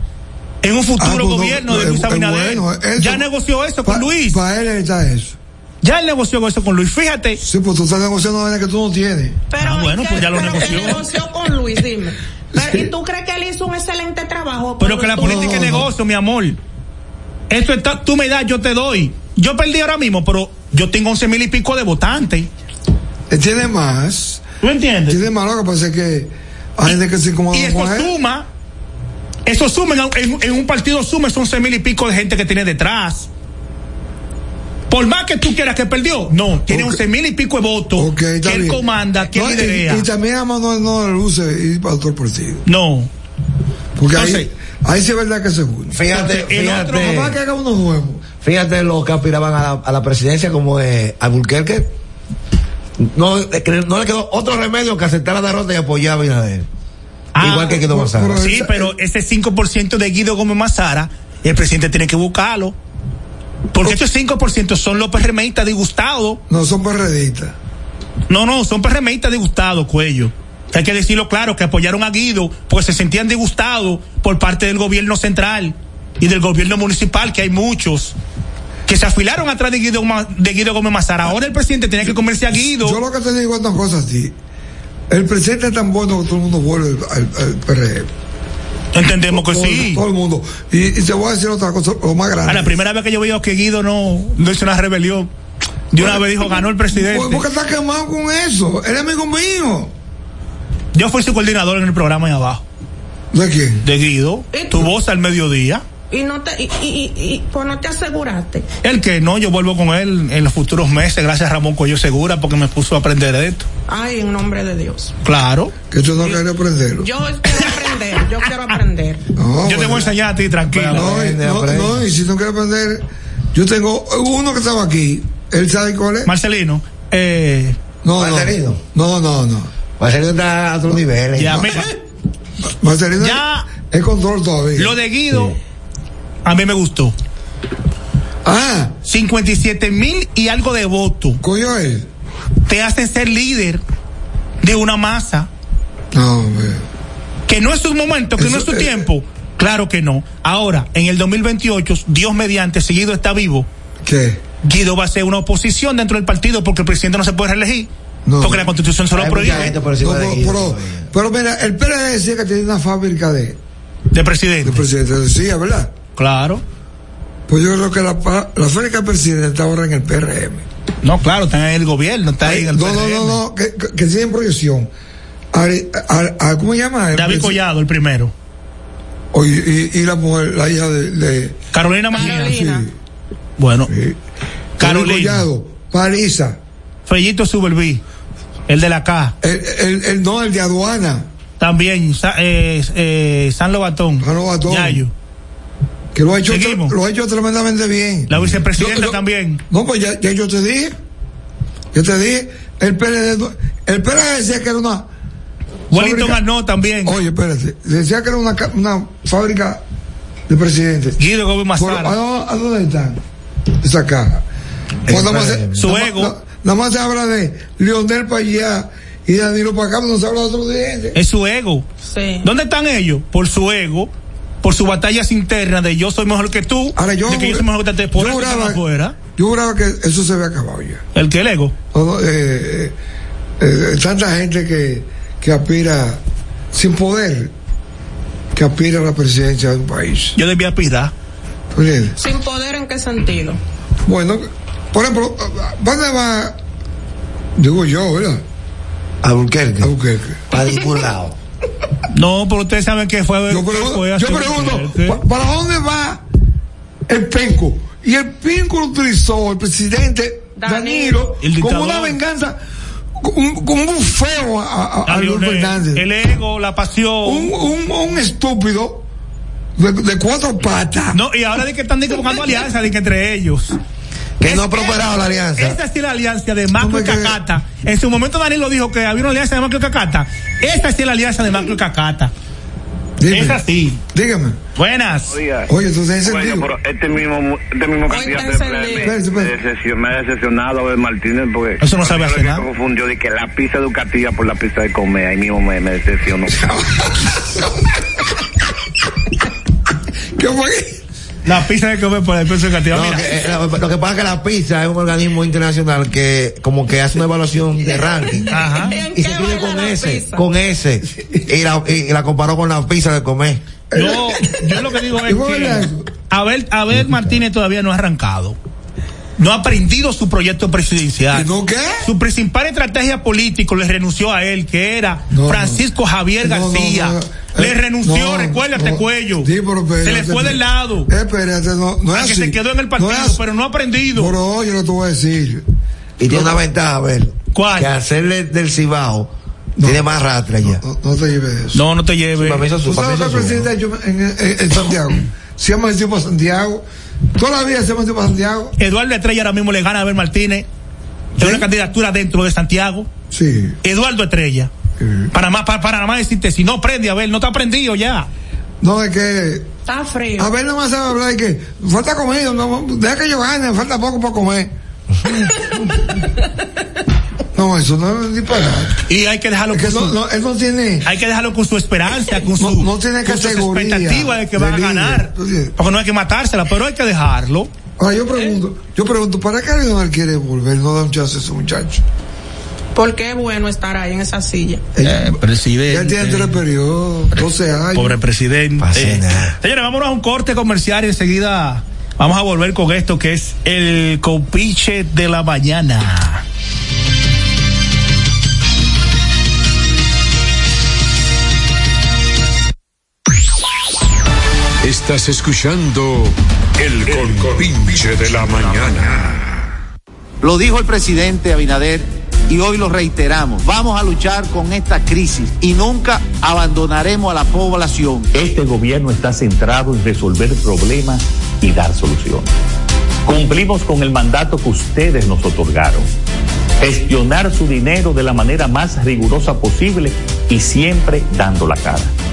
[SPEAKER 4] En un futuro
[SPEAKER 5] Ah, pues no,
[SPEAKER 4] gobierno de
[SPEAKER 5] es-
[SPEAKER 4] Luis
[SPEAKER 5] es
[SPEAKER 4] Abinader.
[SPEAKER 5] bueno, eso-
[SPEAKER 4] ya negoció eso con
[SPEAKER 5] Pa-
[SPEAKER 4] Luis.
[SPEAKER 5] Para él está eso.
[SPEAKER 4] Ya él negoció eso con Luis. Fíjate.
[SPEAKER 5] Sí, pues tú estás negociando una que tú no tienes.
[SPEAKER 8] Pero,
[SPEAKER 4] Ah, bueno,
[SPEAKER 8] ¿y
[SPEAKER 4] pues ya lo negoció.
[SPEAKER 8] negoció con Luis, dime. Pero, ¿Y tú crees que él hizo un excelente trabajo?
[SPEAKER 4] Pero que la
[SPEAKER 8] tú-
[SPEAKER 4] política es
[SPEAKER 5] no,
[SPEAKER 4] negocio, mi amor. Esto está, tú me das, yo te doy. Yo perdí ahora mismo, pero yo tengo once mil y pico de votantes.
[SPEAKER 5] Él tiene más.
[SPEAKER 4] ¿Tú entiendes?
[SPEAKER 5] Tiene más, lo que pasa es que hay gente que se incomoda
[SPEAKER 4] Y eso suma, eso suma, en, un partido suma esos once mil y pico de gente que tiene detrás. Por más que tú quieras que perdió, no, tiene once mil y pico de votos
[SPEAKER 5] Ok, está
[SPEAKER 4] que él
[SPEAKER 5] bien.
[SPEAKER 4] comanda, que
[SPEAKER 5] No,
[SPEAKER 4] él
[SPEAKER 5] y- también a Manuel no le luce ir para otro partido.
[SPEAKER 4] No.
[SPEAKER 5] Porque
[SPEAKER 4] Entonces-
[SPEAKER 5] ahí, ahí sí es verdad que se une.
[SPEAKER 6] Fíjate,
[SPEAKER 4] el otro
[SPEAKER 6] fíjate.
[SPEAKER 5] Que haga unos nuevos.
[SPEAKER 6] Fíjate los que aspiraban a la, a la presidencia como de Alburquerque. No, eh, que no le quedó otro remedio que aceptar la derrota y apoyar a Abinader.
[SPEAKER 4] Ah,
[SPEAKER 6] Igual que Guido Mazara.
[SPEAKER 4] Sí, pero ese 5% de Guido Gómez Mazara, el presidente tiene que buscarlo. Porque esos 5% son los PRMistas disgustados.
[SPEAKER 5] No son perredistas.
[SPEAKER 4] No, no, son PRMistas disgustados, cuello. Hay que decirlo claro, que apoyaron a Guido porque se sentían disgustados por parte del gobierno central y del gobierno municipal, que hay muchos que se afilaron atrás de Guido, de Guido Gómez Mazara. Ahora el presidente tiene que comerse a Guido.
[SPEAKER 5] Yo lo que te digo es una cosa así. El presidente es tan bueno que todo el mundo vuelve al, al PRM.
[SPEAKER 4] Entendemos que
[SPEAKER 5] todo,
[SPEAKER 4] sí.
[SPEAKER 5] Todo el mundo. Y, y te voy a decir otra cosa, lo más grande.
[SPEAKER 4] A la primera vez que yo veo que Guido no, no hizo una rebelión, de una vez dijo, ganó el presidente.
[SPEAKER 5] ¿Por qué está quemado con eso? Él es amigo mío.
[SPEAKER 4] Yo fui su coordinador en el programa ahí abajo.
[SPEAKER 5] ¿De quién?
[SPEAKER 4] De Guido.
[SPEAKER 8] ¿Y
[SPEAKER 4] Tu voz al mediodía.
[SPEAKER 8] Y no te, y, y, y- y- pues no te aseguraste.
[SPEAKER 4] El que no, yo vuelvo con él en los futuros meses, gracias a Ramón Cuello Segura, porque me puso a aprender de esto.
[SPEAKER 8] Ay, en nombre de Dios.
[SPEAKER 4] Claro.
[SPEAKER 5] Que tú no quieres aprenderlo.
[SPEAKER 8] Yo quiero aprender, yo quiero aprender.
[SPEAKER 5] No,
[SPEAKER 4] yo te voy a enseñar a ti, tranquilo.
[SPEAKER 5] No,
[SPEAKER 6] Aprende,
[SPEAKER 5] no,
[SPEAKER 6] aprende.
[SPEAKER 5] no, y si no quieres aprender, yo tengo uno que estaba aquí. ¿Él sabe cuál es?
[SPEAKER 4] Marcelino, eh,
[SPEAKER 5] No, no.
[SPEAKER 6] Marcelino.
[SPEAKER 5] No, no, no.
[SPEAKER 6] Marcelino está a otro nivel. eh.
[SPEAKER 4] ya, mira,
[SPEAKER 5] Marcelino
[SPEAKER 4] Ya.
[SPEAKER 5] es control todavía.
[SPEAKER 4] lo de Guido, a mí me gustó.
[SPEAKER 5] Ah,
[SPEAKER 4] 57 mil y algo de votos
[SPEAKER 5] coño él.
[SPEAKER 4] te hacen ser líder de una masa
[SPEAKER 5] No, hombre.
[SPEAKER 4] que no es su momento, que no es su
[SPEAKER 5] eh,
[SPEAKER 4] tiempo. Claro que no. Ahora, en el 2028, Dios mediante, si Guido está vivo,
[SPEAKER 5] ¿Qué?
[SPEAKER 4] Guido va a ser una oposición dentro del partido porque el presidente no se puede reelegir.
[SPEAKER 5] No.
[SPEAKER 4] Porque la constitución se lo prohíbe
[SPEAKER 6] gente por
[SPEAKER 5] No,
[SPEAKER 6] encima de
[SPEAKER 5] pero, pero, mira, el PRD decía que tenía una fábrica de,
[SPEAKER 4] de
[SPEAKER 5] de
[SPEAKER 4] presidente.
[SPEAKER 5] presidente. Decía, ¿verdad?
[SPEAKER 4] Claro.
[SPEAKER 5] Pues yo creo que la, pa- la fábrica del presidente está ahora en el PRM.
[SPEAKER 4] No, claro, está en el gobierno, está ahí en el
[SPEAKER 5] no, no,
[SPEAKER 4] PRM.
[SPEAKER 5] no, no, que, que, que sigue en proyección. Ari- a- a- ¿Cómo se llama? El
[SPEAKER 4] David Collado, el primero.
[SPEAKER 5] Y, y la mujer, la hija de. de
[SPEAKER 4] Carolina Mejía.
[SPEAKER 8] Carolina.
[SPEAKER 4] Bueno,
[SPEAKER 5] sí. David
[SPEAKER 4] Carolina.
[SPEAKER 5] Collado, Parisa,
[SPEAKER 4] Fellito Subelví, el de la K.
[SPEAKER 5] el, el, el- no, el de aduana,
[SPEAKER 4] También, eh, eh, San Lobatón.
[SPEAKER 5] San Lobatón.
[SPEAKER 4] Yayo.
[SPEAKER 5] Que lo ha hecho, lo ha hecho tremendamente bien.
[SPEAKER 4] La vicepresidenta
[SPEAKER 5] Yo- yo-
[SPEAKER 4] también.
[SPEAKER 5] No, pues ya, ya yo te dije. Yo te dije, el no- el PRD decía que era una.
[SPEAKER 4] Wellington
[SPEAKER 5] fábrica-
[SPEAKER 4] Arnaud también.
[SPEAKER 5] Oye, espérate, decía que era una, una fábrica de presidentes.
[SPEAKER 4] Guido Gómez Mazara.
[SPEAKER 5] ¿a, dónde- a dónde están? Esa caja. Pues nada más.
[SPEAKER 4] Su ego.
[SPEAKER 5] na- Nada más se habla de Lionel para allá y Danilo para acá, pero no se habla de otros dirigentes.
[SPEAKER 4] Es su ego.
[SPEAKER 8] Sí.
[SPEAKER 4] ¿Dónde están ellos? Por su ego, por sus batallas internas de yo soy mejor que tú,
[SPEAKER 5] Ahora yo,
[SPEAKER 4] de que yo soy mejor que tú, por
[SPEAKER 5] yo juraba,
[SPEAKER 4] afuera.
[SPEAKER 5] yo juraba que eso se había acabado ya.
[SPEAKER 4] El que el ego.
[SPEAKER 5] No, eh, eh, eh, tanta gente que, que aspira sin poder, que aspira a la presidencia de un país.
[SPEAKER 4] Yo debía aspirar.
[SPEAKER 8] Sin poder en qué sentido.
[SPEAKER 5] Bueno, por ejemplo, ¿dónde va? Digo yo, ¿verdad?
[SPEAKER 6] Alburquerque.
[SPEAKER 5] Albuquerque.
[SPEAKER 6] Para ningún lado.
[SPEAKER 4] No, pero ustedes saben que fue.
[SPEAKER 5] Yo
[SPEAKER 4] que
[SPEAKER 5] pregunto,
[SPEAKER 4] fue
[SPEAKER 5] yo
[SPEAKER 4] hace-
[SPEAKER 5] pregunto
[SPEAKER 4] Sí.
[SPEAKER 5] ¿pa- ¿para dónde va el penco. Y el penco lo utilizó el presidente Danilo,
[SPEAKER 4] El
[SPEAKER 5] como una venganza, como, como un feo a, a- a Luis Fernández.
[SPEAKER 4] El ego, la pasión.
[SPEAKER 5] Un, un, un estúpido de, de cuatro patas.
[SPEAKER 4] No, y ahora de que están de que buscando alianza de que entre ellos.
[SPEAKER 6] Que no ha prosperado la alianza.
[SPEAKER 4] Esta sí es la alianza de Macro y
[SPEAKER 5] ¿Cómo es
[SPEAKER 4] Cacata. En su momento Danilo dijo que había una alianza de Macro y Cacata. Esta sí es la alianza de Macro y Cacata.
[SPEAKER 5] Dime.
[SPEAKER 4] Es así.
[SPEAKER 5] Dígame.
[SPEAKER 4] Buenas.
[SPEAKER 5] Oye, tú tienes sentido.
[SPEAKER 9] Bueno, pero este mismo, este mismo candidato me, me- me me ha decepcionado de Martínez porque
[SPEAKER 4] Eso no sabe hacer nada.
[SPEAKER 9] confundió de que la pizza educativa por la pizza de comer, ahí mismo me, me decepcionó.
[SPEAKER 5] ¿Qué fue?
[SPEAKER 4] La pizza de comer por el.
[SPEAKER 6] No,
[SPEAKER 4] Mira,
[SPEAKER 6] que, eh, lo, lo que pasa es que la PISA es un organismo internacional que como que hace una evaluación de ranking.
[SPEAKER 4] Ajá.
[SPEAKER 6] Y se escribe con ese, con ese. Y la, y la comparó con la pizza de comer.
[SPEAKER 4] yo, yo lo que digo es
[SPEAKER 5] ¿Cómo era
[SPEAKER 4] que? Abel, Abel Martínez todavía no ha arrancado. No ha aprendido su proyecto presidencial.
[SPEAKER 5] ¿Y no qué?
[SPEAKER 4] Su principal estrategia política le renunció a él, que era
[SPEAKER 5] No,
[SPEAKER 4] Francisco Javier
[SPEAKER 5] No, no,
[SPEAKER 4] García.
[SPEAKER 5] no,
[SPEAKER 4] le
[SPEAKER 5] eh,
[SPEAKER 4] renunció,
[SPEAKER 5] no,
[SPEAKER 4] recuérdate,
[SPEAKER 5] no.
[SPEAKER 4] cuello.
[SPEAKER 5] Sí, pero espérate,
[SPEAKER 4] se le fue del lado.
[SPEAKER 5] Espérate, no, no es
[SPEAKER 4] Aunque
[SPEAKER 5] así.
[SPEAKER 4] se quedó en el partido,
[SPEAKER 5] No es así.
[SPEAKER 4] pero no ha aprendido.
[SPEAKER 5] Pero oye, lo te voy a decir.
[SPEAKER 6] Y tiene una ventaja, a ver.
[SPEAKER 4] ¿Cuál?
[SPEAKER 6] Que hacerle del Cibao tiene más rastre ya.
[SPEAKER 5] No, no te lleves eso.
[SPEAKER 4] No, no te lleve.
[SPEAKER 6] Para mí eso es
[SPEAKER 5] ¿Tú
[SPEAKER 6] su- para
[SPEAKER 5] sabes que el presidente ha hecho en, en- en Santiago? Se llama el para Santiago. Toda la vida se llama para Santiago.
[SPEAKER 4] Eduardo Estrella ahora mismo le gana a Abel Martínez. Es una candidatura dentro de Santiago.
[SPEAKER 5] Sí.
[SPEAKER 4] Eduardo Estrella. Para más, para, para nada más decirte, si no prende, Abel, no te ha aprendido ya.
[SPEAKER 5] No, es que.
[SPEAKER 8] Está frío.
[SPEAKER 5] A ver, nomás sabe hablar de que falta comida. No, deja que yo gane, falta poco para comer. no, eso no es disparate.
[SPEAKER 4] Y hay que dejarlo
[SPEAKER 5] Es que
[SPEAKER 4] con
[SPEAKER 5] no,
[SPEAKER 4] su,
[SPEAKER 5] no, él no tiene.
[SPEAKER 4] hay que dejarlo con su esperanza, con su,
[SPEAKER 5] No- no tiene
[SPEAKER 4] con expectativas de que van a ganar. Porque no hay que matársela, pero hay que dejarlo.
[SPEAKER 5] Ahora yo pregunto, yo pregunto, ¿para qué Leonel quiere volver? No da un chance a ese muchacho.
[SPEAKER 8] Porque es bueno estar ahí en esa silla.
[SPEAKER 4] Eh, presidente.
[SPEAKER 5] Ya tiene tres periodos, 12 años.
[SPEAKER 4] Pobre presidente. Eh, señores, vámonos a un corte comercial y enseguida vamos a volver con esto que es el copiche de la mañana.
[SPEAKER 3] Estás escuchando el compinche de la mañana.
[SPEAKER 10] Lo dijo el presidente Abinader y hoy lo reiteramos. Vamos a luchar con esta crisis y nunca abandonaremos a la población.
[SPEAKER 11] Este gobierno está centrado en resolver problemas y dar soluciones. Cumplimos con el mandato que ustedes nos otorgaron. Gestionar su dinero de la manera más rigurosa posible y siempre dando la cara.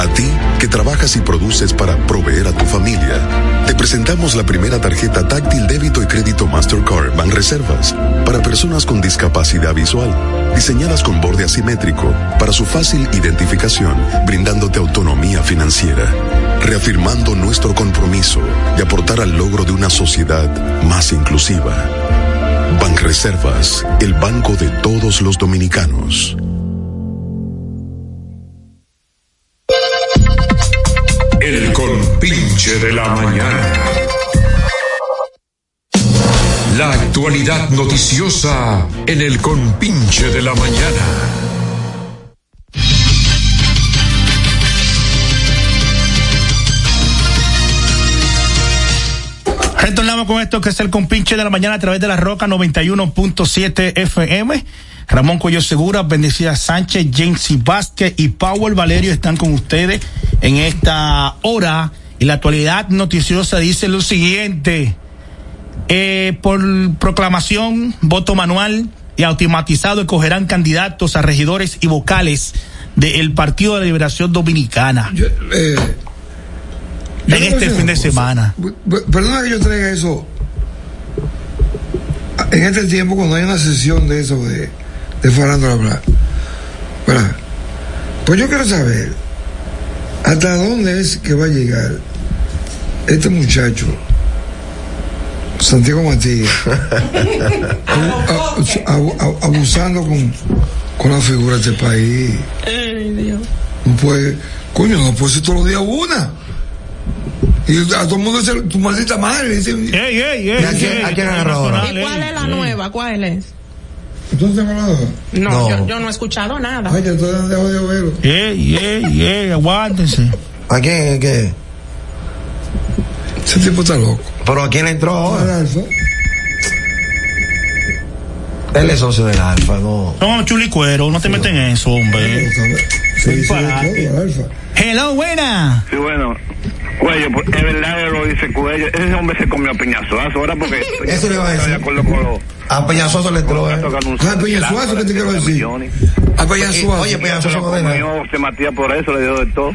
[SPEAKER 12] A ti que trabajas y produces para proveer a tu familia, te presentamos la primera tarjeta táctil débito y crédito Mastercard Banreservas para personas con discapacidad visual, diseñadas con borde asimétrico para su fácil identificación, brindándote autonomía financiera, reafirmando nuestro compromiso de aportar al logro de una sociedad más inclusiva. Banreservas, el banco de todos los dominicanos.
[SPEAKER 3] El compinche de la mañana. La actualidad noticiosa en el compinche de la mañana.
[SPEAKER 4] Retornamos con esto que es el compinche de la mañana a través de la Roca 91.7 FM. Ramón Cuello Segura, Bendecida Sánchez, James Vázquez y Powell Valerio están con ustedes en esta hora. Y la actualidad noticiosa dice lo siguiente. Eh, por proclamación, voto manual y automatizado escogerán candidatos a regidores y vocales del Partido de Liberación Dominicana.
[SPEAKER 5] eh,
[SPEAKER 4] en
[SPEAKER 5] yo
[SPEAKER 4] este fin de
[SPEAKER 5] cosa.
[SPEAKER 4] semana.
[SPEAKER 5] Perdona que yo traiga eso en este tiempo cuando hay una sesión de eso de, de farándula. Pues yo quiero saber hasta dónde es que va a llegar este muchacho, Santiago Matías, abu- abu- abu- abusando con, con la figura de este país.
[SPEAKER 8] Ay, Dios.
[SPEAKER 5] No puede, coño, no puede ser todos los días una. Y a todo el mundo dice, tu maldita madre. Dice,
[SPEAKER 4] ey, ey,
[SPEAKER 6] ¿Y a quién- a quién agarró ahora?
[SPEAKER 8] ¿Y cuál es la nueva? ¿Cuál es?
[SPEAKER 5] ¿Tú te hablado?
[SPEAKER 8] No,
[SPEAKER 6] No.
[SPEAKER 8] Yo, yo no he escuchado nada.
[SPEAKER 5] Ay, que tú eres de vero.
[SPEAKER 4] Ey, ey, ey, aguántense.
[SPEAKER 6] ¿A quién? ¿Qué?
[SPEAKER 5] Ese tipo está loco.
[SPEAKER 6] ¿Pero a quién le entró ahora? Él es socio del Alfa, no.
[SPEAKER 4] No, chulicuero, no te meten en eso, hombre.
[SPEAKER 5] Sí, sí, Alfa.
[SPEAKER 4] Hello, buena.
[SPEAKER 9] Sí, bueno. Cuello, pues es verdad que lo dice Cuello. Ese hombre se comió a piñazo ahora porque.
[SPEAKER 6] Eso le iba a
[SPEAKER 9] Estoy de
[SPEAKER 6] decir.
[SPEAKER 9] acuerdo con lo.
[SPEAKER 6] A Peñazoso le entró, ¿eh?
[SPEAKER 5] Ah, Peñasuazo, ¿qué te quiero decir? A Peñasuazo.
[SPEAKER 6] Oye,
[SPEAKER 9] Se
[SPEAKER 6] Peñazoso
[SPEAKER 9] lo
[SPEAKER 6] no
[SPEAKER 9] José Matías por eso, le dio de todo.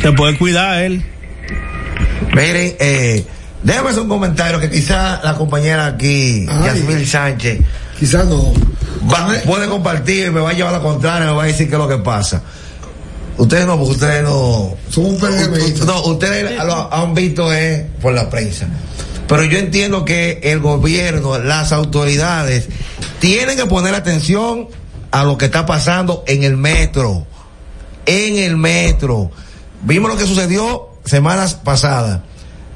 [SPEAKER 4] Te puede cuidar él.
[SPEAKER 6] Miren, eh, déjame hacer un comentario que quizá la compañera aquí. Yasmil Sánchez,
[SPEAKER 5] Quizás no.
[SPEAKER 6] va- puede compartir y me va a llevar a la contraria, me va a decir qué es lo que pasa. Ustedes no, porque ustedes no.
[SPEAKER 5] Somos un PRMista.
[SPEAKER 6] No, ustedes lo han visto eh, por la prensa. Pero yo entiendo que el gobierno, las autoridades, tienen que poner atención a lo que está pasando en el metro. En el metro. Vimos lo que sucedió semanas pasadas.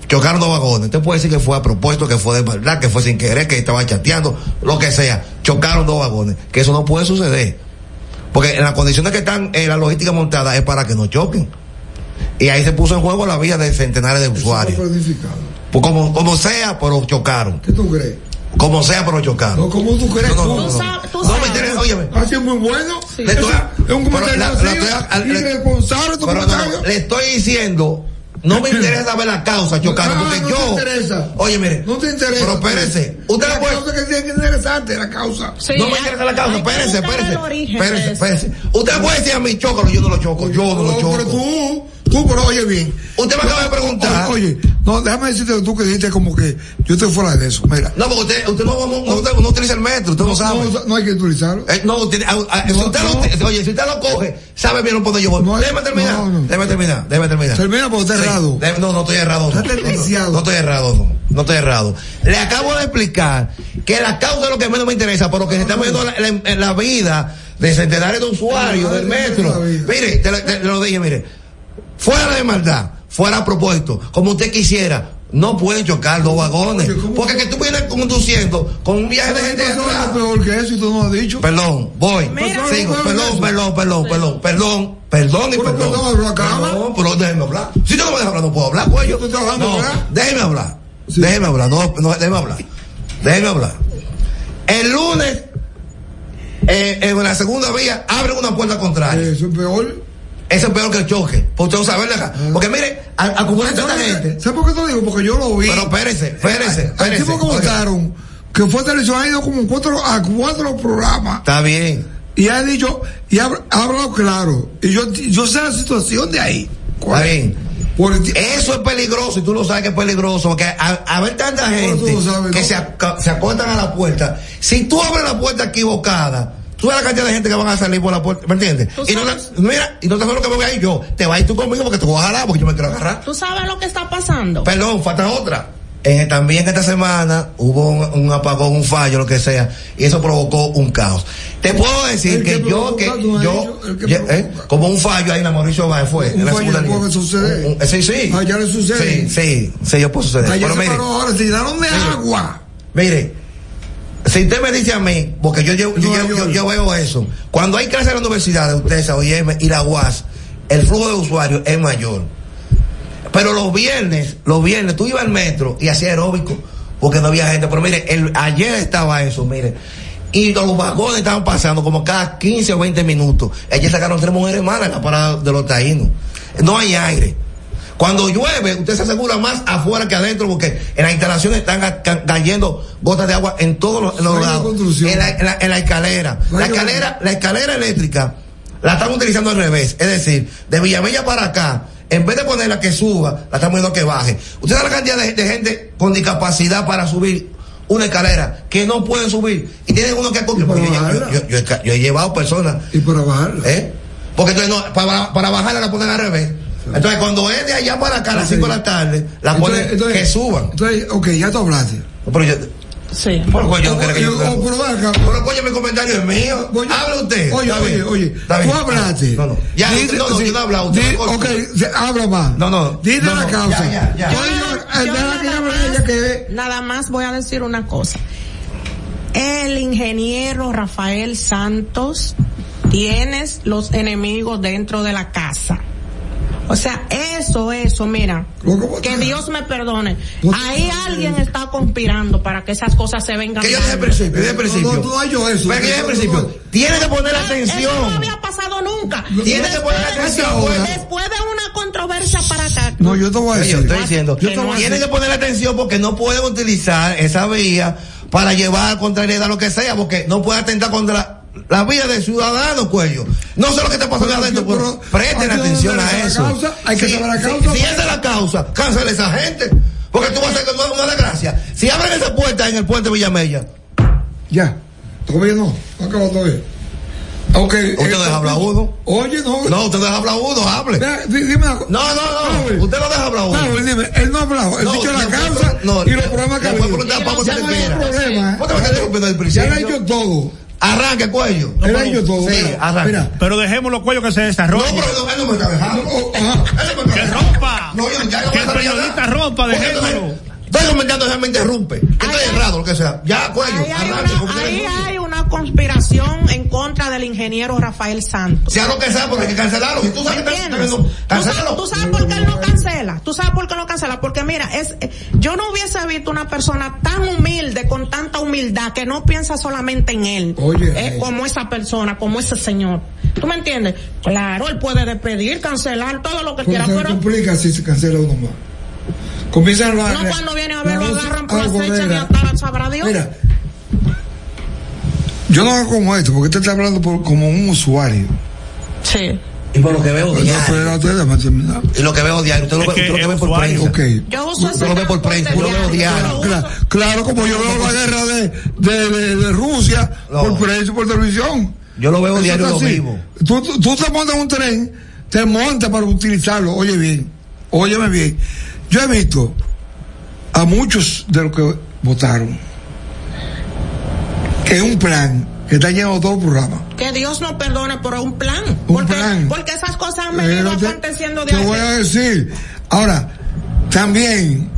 [SPEAKER 6] Chocaron dos vagones. Usted puede decir que fue a propósito, que fue de verdad, que fue sin querer, que estaban chateando, lo que sea. Chocaron dos vagones. Que eso no puede suceder. Porque en las condiciones que están en la logística montada es para que no choquen. Y ahí se puso en juego la vida de centenares de usuarios. Pues como, como sea, pero chocaron.
[SPEAKER 5] ¿Qué tú crees?
[SPEAKER 6] Como sea, pero chocaron.
[SPEAKER 5] No, ¿cómo tú crees?
[SPEAKER 6] No, no, no, no.
[SPEAKER 8] sabes,
[SPEAKER 6] No me interesa, óyeme.
[SPEAKER 5] Ha sido muy bueno.
[SPEAKER 6] Le
[SPEAKER 5] Eso
[SPEAKER 6] estoy-
[SPEAKER 5] es un comentario irresponsable
[SPEAKER 6] Pero no, le estoy diciendo, no me interesa saber la causa, chocaron,
[SPEAKER 5] Ah,
[SPEAKER 6] porque
[SPEAKER 5] no
[SPEAKER 6] yo.
[SPEAKER 5] te interesa.
[SPEAKER 6] Oye, mire.
[SPEAKER 5] No te interesa.
[SPEAKER 6] Pero espérese. Usted
[SPEAKER 5] la
[SPEAKER 6] la puede.
[SPEAKER 5] causa que tiene que interesarte, la causa.
[SPEAKER 8] Sí,
[SPEAKER 6] no me interesa la causa, espérese, espérese. Espérese, espérese. Usted puede decir a mí, chócalo, yo no lo choco, yo no lo
[SPEAKER 5] No, pero
[SPEAKER 6] choco.
[SPEAKER 5] tú, tú, pero oye bien.
[SPEAKER 6] Usted me acaba de preguntar.
[SPEAKER 5] Oye, no, déjame decirte tú que dijiste como que yo estoy fuera de eso. Mira.
[SPEAKER 6] No, porque usted, usted no, no, no- no utiliza el metro, usted no, sabe.
[SPEAKER 5] No, hay que utilizarlo.
[SPEAKER 6] Eh, no, usted, ah, ah, si usted lo, oye, si usted lo coge, sabe bien por dónde yo voy.
[SPEAKER 5] No
[SPEAKER 6] déjeme terminar, déjeme terminar, déjeme terminar.
[SPEAKER 5] Termina porque está
[SPEAKER 6] Sí,
[SPEAKER 5] errado.
[SPEAKER 6] déjeme- no, no estoy errado. No, estoy errado, no. Estoy errado. Le acabo de explicar que la causa es lo que menos me interesa, pero que se está viendo la, la- en la vida de centenares de usuarios del metro. Mire, te, lo- te lo dije, mire. Fuera de maldad, fuera a propósito, como usted quisiera, no pueden chocar dos vagones. Porque que tú vienes conduciendo con un viaje de gente
[SPEAKER 5] Eso es
[SPEAKER 6] atrás.
[SPEAKER 5] peor que eso y tú no lo has dicho.
[SPEAKER 6] Perdón, voy.
[SPEAKER 8] Mira.
[SPEAKER 6] Sigo, perdón, perdón, perdón, perdón, perdón, perdón y perdón.
[SPEAKER 5] perdón, pero acaba.
[SPEAKER 6] Perdón, pero déjeme hablar. Si usted no me deja hablar, no puedo hablar.
[SPEAKER 5] Tú estás hablando,
[SPEAKER 6] No, déjeme hablar.
[SPEAKER 5] Sí.
[SPEAKER 6] Déjeme hablar, no, no, déjeme hablar. Déjeme hablar. El lunes, eh, en la segunda vía, abren una puerta contraria.
[SPEAKER 5] Eso es peor.
[SPEAKER 6] Eso es peor que el choque. Por usted no saberle acá. Porque mire, acumulan tanta gente.
[SPEAKER 5] ¿Sabes por qué te lo digo? Porque yo lo vi.
[SPEAKER 6] Pero espérese, espérese, espérese.
[SPEAKER 5] tipo que votaron, que fue televisión, ha ido como cuatro, a cuatro programas.
[SPEAKER 6] Está bien.
[SPEAKER 5] Y ha dicho, y ha, ha hablado claro. Y yo, yo sé la situación de ahí.
[SPEAKER 6] Está bien.
[SPEAKER 5] El
[SPEAKER 6] Eso es peligroso y tú lo sabes que es peligroso. Porque a, a ver tanta gente
[SPEAKER 5] sabes,
[SPEAKER 6] que
[SPEAKER 5] ¿no?
[SPEAKER 6] se, aca- se acortan a la puerta. Si tú abres la puerta equivocada, tú ves la cantidad de gente que van a salir por la puerta. ¿Me entiendes? Y no,
[SPEAKER 8] sabes.
[SPEAKER 6] te- mira, y no te lo que me voy a ir yo. Te vas a ir tú conmigo porque te voy a jalar porque yo me quiero agarrar.
[SPEAKER 8] ¿Tú sabes lo que está pasando?
[SPEAKER 6] Perdón, falta otra. En, también esta semana hubo un, un apagón, un fallo, lo que sea, y eso provocó un caos. Te puedo decir que,
[SPEAKER 5] que
[SPEAKER 6] yo, que yo,
[SPEAKER 5] dicho, que
[SPEAKER 6] eh, como un fallo ahí en la Mauricio Báez fue.
[SPEAKER 5] Un
[SPEAKER 6] en la
[SPEAKER 5] fallo puede suceder.
[SPEAKER 6] Un- un- sí, sí.
[SPEAKER 5] Allá le sucede.
[SPEAKER 6] Sí, sí, sí, yo puedo suceder.
[SPEAKER 5] Allá
[SPEAKER 6] Pero
[SPEAKER 5] se
[SPEAKER 6] mire,
[SPEAKER 5] paró ahora, de agua.
[SPEAKER 6] Mire, si usted me dice a mí, porque yo, yo, yo, yo- yo veo eso, cuando hay clases en la universidad de ustedes, OIM y la UAS, el flujo de usuarios es mayor. Pero los viernes, los viernes, tú ibas al metro y hacía aeróbico, porque no había gente. Pero mire, el, ayer estaba eso, mire. Y los vagones estaban pasando como cada 15 o 20 minutos. Ayer sacaron tres mujeres malas en la parada de los taínos. No hay aire. Cuando llueve, usted se asegura más afuera que adentro porque en las instalaciones están ca- ca- cayendo gotas de agua en todos los, en los lados. En la, en la- en la escalera. La escalera, la escalera eléctrica la están utilizando al revés. Es decir, de Villamella para acá, en vez de ponerla que suba, la están poniendo que baje. Usted sabe la cantidad de, de gente con discapacidad para subir una escalera que no pueden subir y tienen uno que yo, yo- yo- yo he llevado personas
[SPEAKER 5] Y para bajarla.
[SPEAKER 6] ¿Eh? Porque entonces no, para, para bajarla la ponen al revés. Entonces cuando es de allá para acá a las 5 de la tarde, la ponen
[SPEAKER 5] Entonces- entonces-
[SPEAKER 6] que suban.
[SPEAKER 5] Entonces, ok, ya tú hablaste.
[SPEAKER 6] Pero yo,
[SPEAKER 8] Sí.
[SPEAKER 6] pero coño, yo creo que yo-
[SPEAKER 5] Oh, pero ven acá.
[SPEAKER 6] pero coño, mi comentario es mío. Habla usted.
[SPEAKER 5] Oye, oye,
[SPEAKER 6] bien.
[SPEAKER 5] oye, tú hablaste.
[SPEAKER 6] No, no. Ya, no, no,
[SPEAKER 5] sí,
[SPEAKER 6] yo no he hablado. usted
[SPEAKER 5] ok, se- habla más.
[SPEAKER 6] No, no.
[SPEAKER 5] Dite
[SPEAKER 6] No,
[SPEAKER 5] la causa.
[SPEAKER 6] ya, ya, ya.
[SPEAKER 8] Yo
[SPEAKER 5] yo- que
[SPEAKER 8] nada
[SPEAKER 5] hable
[SPEAKER 8] más-
[SPEAKER 5] ella que
[SPEAKER 8] Nada más voy a decir una cosa. El ingeniero Rafael Santos tienes los enemigos dentro de la casa. O sea, eso, eso, mira, que Dios me perdone. Ahí alguien está conspirando para que esas cosas se vengan.
[SPEAKER 6] Que yo al
[SPEAKER 8] dando.
[SPEAKER 6] principio, dije al principio.
[SPEAKER 5] No, no, yo eso.
[SPEAKER 6] Pero que al principio. Tiene que poner
[SPEAKER 8] Eso no
[SPEAKER 6] atención.
[SPEAKER 8] había pasado nunca.
[SPEAKER 6] Tiene que poner atención.
[SPEAKER 8] Después de una controversia para acá.
[SPEAKER 5] No, yo te voy a decir.
[SPEAKER 6] yo estoy diciendo,
[SPEAKER 5] decir.
[SPEAKER 6] que poner atención porque no pueden utilizar esa vía para llevar contrariedad lo que sea, porque no puede atentar contra la vida del ciudadano, cuello. No sé lo que está pasando adentro, pero presten
[SPEAKER 5] hay que
[SPEAKER 6] atención a
[SPEAKER 5] la
[SPEAKER 6] eso.
[SPEAKER 5] causa, hay que
[SPEAKER 6] Si-
[SPEAKER 5] saber la causa.
[SPEAKER 6] Si, esa es la causa, cancela esa gente. Porque tú vas a hacer que no es una desgracia. Si abren esa puerta en el puente Villamella,
[SPEAKER 5] Ya. Todavía no. No acabó todavía. Ok.
[SPEAKER 6] usted deja hablar uno.
[SPEAKER 5] Oye, no.
[SPEAKER 6] No, usted deja hablar uno, hable.
[SPEAKER 5] Dime una cosa.
[SPEAKER 6] No, no, no. Usted no deja hablar uno.
[SPEAKER 5] Hable, dime, él no ha hablado. Él
[SPEAKER 6] No,
[SPEAKER 5] dicho la
[SPEAKER 6] no,
[SPEAKER 5] causa
[SPEAKER 6] no,
[SPEAKER 5] y los
[SPEAKER 6] no,
[SPEAKER 5] problemas que
[SPEAKER 6] no
[SPEAKER 5] ha
[SPEAKER 6] puede
[SPEAKER 5] habido.
[SPEAKER 6] preguntar para
[SPEAKER 5] Ya
[SPEAKER 6] usted
[SPEAKER 5] no hay
[SPEAKER 6] quiera.
[SPEAKER 5] problema.
[SPEAKER 6] ¿Por qué me está interrumpiendo desde el
[SPEAKER 5] Ya le ha
[SPEAKER 6] principio?
[SPEAKER 5] hecho todo.
[SPEAKER 6] Arranque, cuello. Sí, arranque.
[SPEAKER 5] Mira.
[SPEAKER 4] Pero dejemos los cuellos que se
[SPEAKER 6] No,
[SPEAKER 4] desarrollen.
[SPEAKER 6] pero no, él no me está dejando.
[SPEAKER 5] Oh.
[SPEAKER 6] Él no me está
[SPEAKER 4] Que rompa.
[SPEAKER 6] No, yo ya no
[SPEAKER 4] Que el periodista rompa, dejémoslo.
[SPEAKER 6] Estoy- comentando, él me interrumpe. Que Estoy errado, lo que sea. Ya, cuello,
[SPEAKER 8] Ahí hay,
[SPEAKER 6] arranque.
[SPEAKER 8] una, ahí hay una conspiración en contra del ingeniero Rafael Santos.
[SPEAKER 6] Sea lo que sea, porque hay que cancelarlo. Y tú sabes que está.
[SPEAKER 8] ¿Tú tú sabes por qué él no cancela? ¿Tú sabes por qué no cancela? Porque mira, es, eh, yo no hubiese visto una persona tan humilde, con tanta humildad, que no piensa solamente en él.
[SPEAKER 5] Oye,
[SPEAKER 8] Eh,
[SPEAKER 5] eh.
[SPEAKER 8] como esa persona, como ese señor. ¿Tú me entiendes? Claro, él puede despedir, cancelar, todo lo que
[SPEAKER 5] Porque
[SPEAKER 8] quiera,
[SPEAKER 5] se
[SPEAKER 8] pero
[SPEAKER 5] complica si se cancela uno más. Comienzan a
[SPEAKER 8] no cuando viene a ver lo
[SPEAKER 5] la-
[SPEAKER 8] agarran por
[SPEAKER 5] algo,
[SPEAKER 8] acecha y
[SPEAKER 5] mira.
[SPEAKER 8] hasta sabrá Dios.
[SPEAKER 5] Mira, yo no hago como esto, porque usted está hablando por- como un usuario.
[SPEAKER 8] Sí.
[SPEAKER 6] Y por lo que veo diario. Y lo que veo diario. Usted lo, ve- usted lo que ve por prensa.
[SPEAKER 5] Ok.
[SPEAKER 8] Yo uso ese
[SPEAKER 6] Usted lo ve por prensa. Yo lo veo
[SPEAKER 8] diario.
[SPEAKER 5] Claro, claro, como yo veo la guerra de, de, de, de Rusia
[SPEAKER 6] No.
[SPEAKER 5] por prensa y por televisión.
[SPEAKER 6] Yo lo veo
[SPEAKER 5] Eso
[SPEAKER 6] diario, lo
[SPEAKER 5] así.
[SPEAKER 6] vivo.
[SPEAKER 5] Tú, tú, tú te montas en un tren, te montas para utilizarlo. Oye bien, óyeme bien. Yo he visto a muchos de los que votaron que es un plan que está lleno de todo el programa.
[SPEAKER 8] Que Dios nos perdone por un plan.
[SPEAKER 5] Un
[SPEAKER 8] porque,
[SPEAKER 5] plan.
[SPEAKER 8] porque esas cosas han venido
[SPEAKER 5] te-
[SPEAKER 8] aconteciendo de
[SPEAKER 5] Te voy a decir. Ahora, también,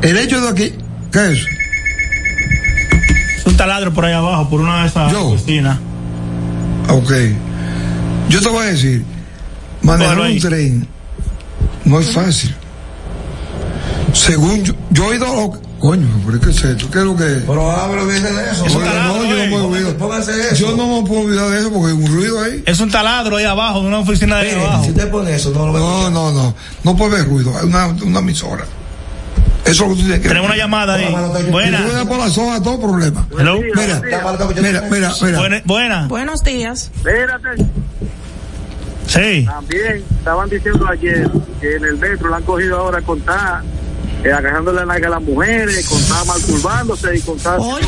[SPEAKER 5] el hecho de que, ¿qué es?
[SPEAKER 4] Es un taladro por ahí abajo, por una de esas
[SPEAKER 5] Yo.
[SPEAKER 4] oficinas.
[SPEAKER 5] Ok. Yo te voy a decir, manejar un tren no es fácil. Según yo, yo he oído lo coño, pero ¿qué es esto? ¿Qué es lo que es?
[SPEAKER 6] Pero háblame bien de eso.
[SPEAKER 4] Es un
[SPEAKER 5] Oye,
[SPEAKER 4] taladro,
[SPEAKER 5] no, yo no me olvido.
[SPEAKER 6] Póngase eso.
[SPEAKER 5] Yo no me puedo olvidar de eso porque hay un ruido ahí.
[SPEAKER 4] Es un taladro ahí abajo, de una oficina de ahí abajo.
[SPEAKER 6] si usted pone eso, no lo veo.
[SPEAKER 5] No, no, no. No puede haber ruido. Hay una, una emisora. Eso es lo que tú tienes que
[SPEAKER 4] Tenemos una llamada ahí.
[SPEAKER 5] Tú
[SPEAKER 4] Buena.
[SPEAKER 5] ves por la zona todo problema.
[SPEAKER 4] Hello.
[SPEAKER 5] Mira, mira, mira, mira.
[SPEAKER 4] Buena. Buena.
[SPEAKER 8] Buenos días.
[SPEAKER 7] Espérate,
[SPEAKER 4] Sí.
[SPEAKER 7] también estaban diciendo ayer que en el metro le han cogido ahora a contar, eh, agarrándole la nalga a las mujeres, contar mal curvándose y contar.
[SPEAKER 8] Oye,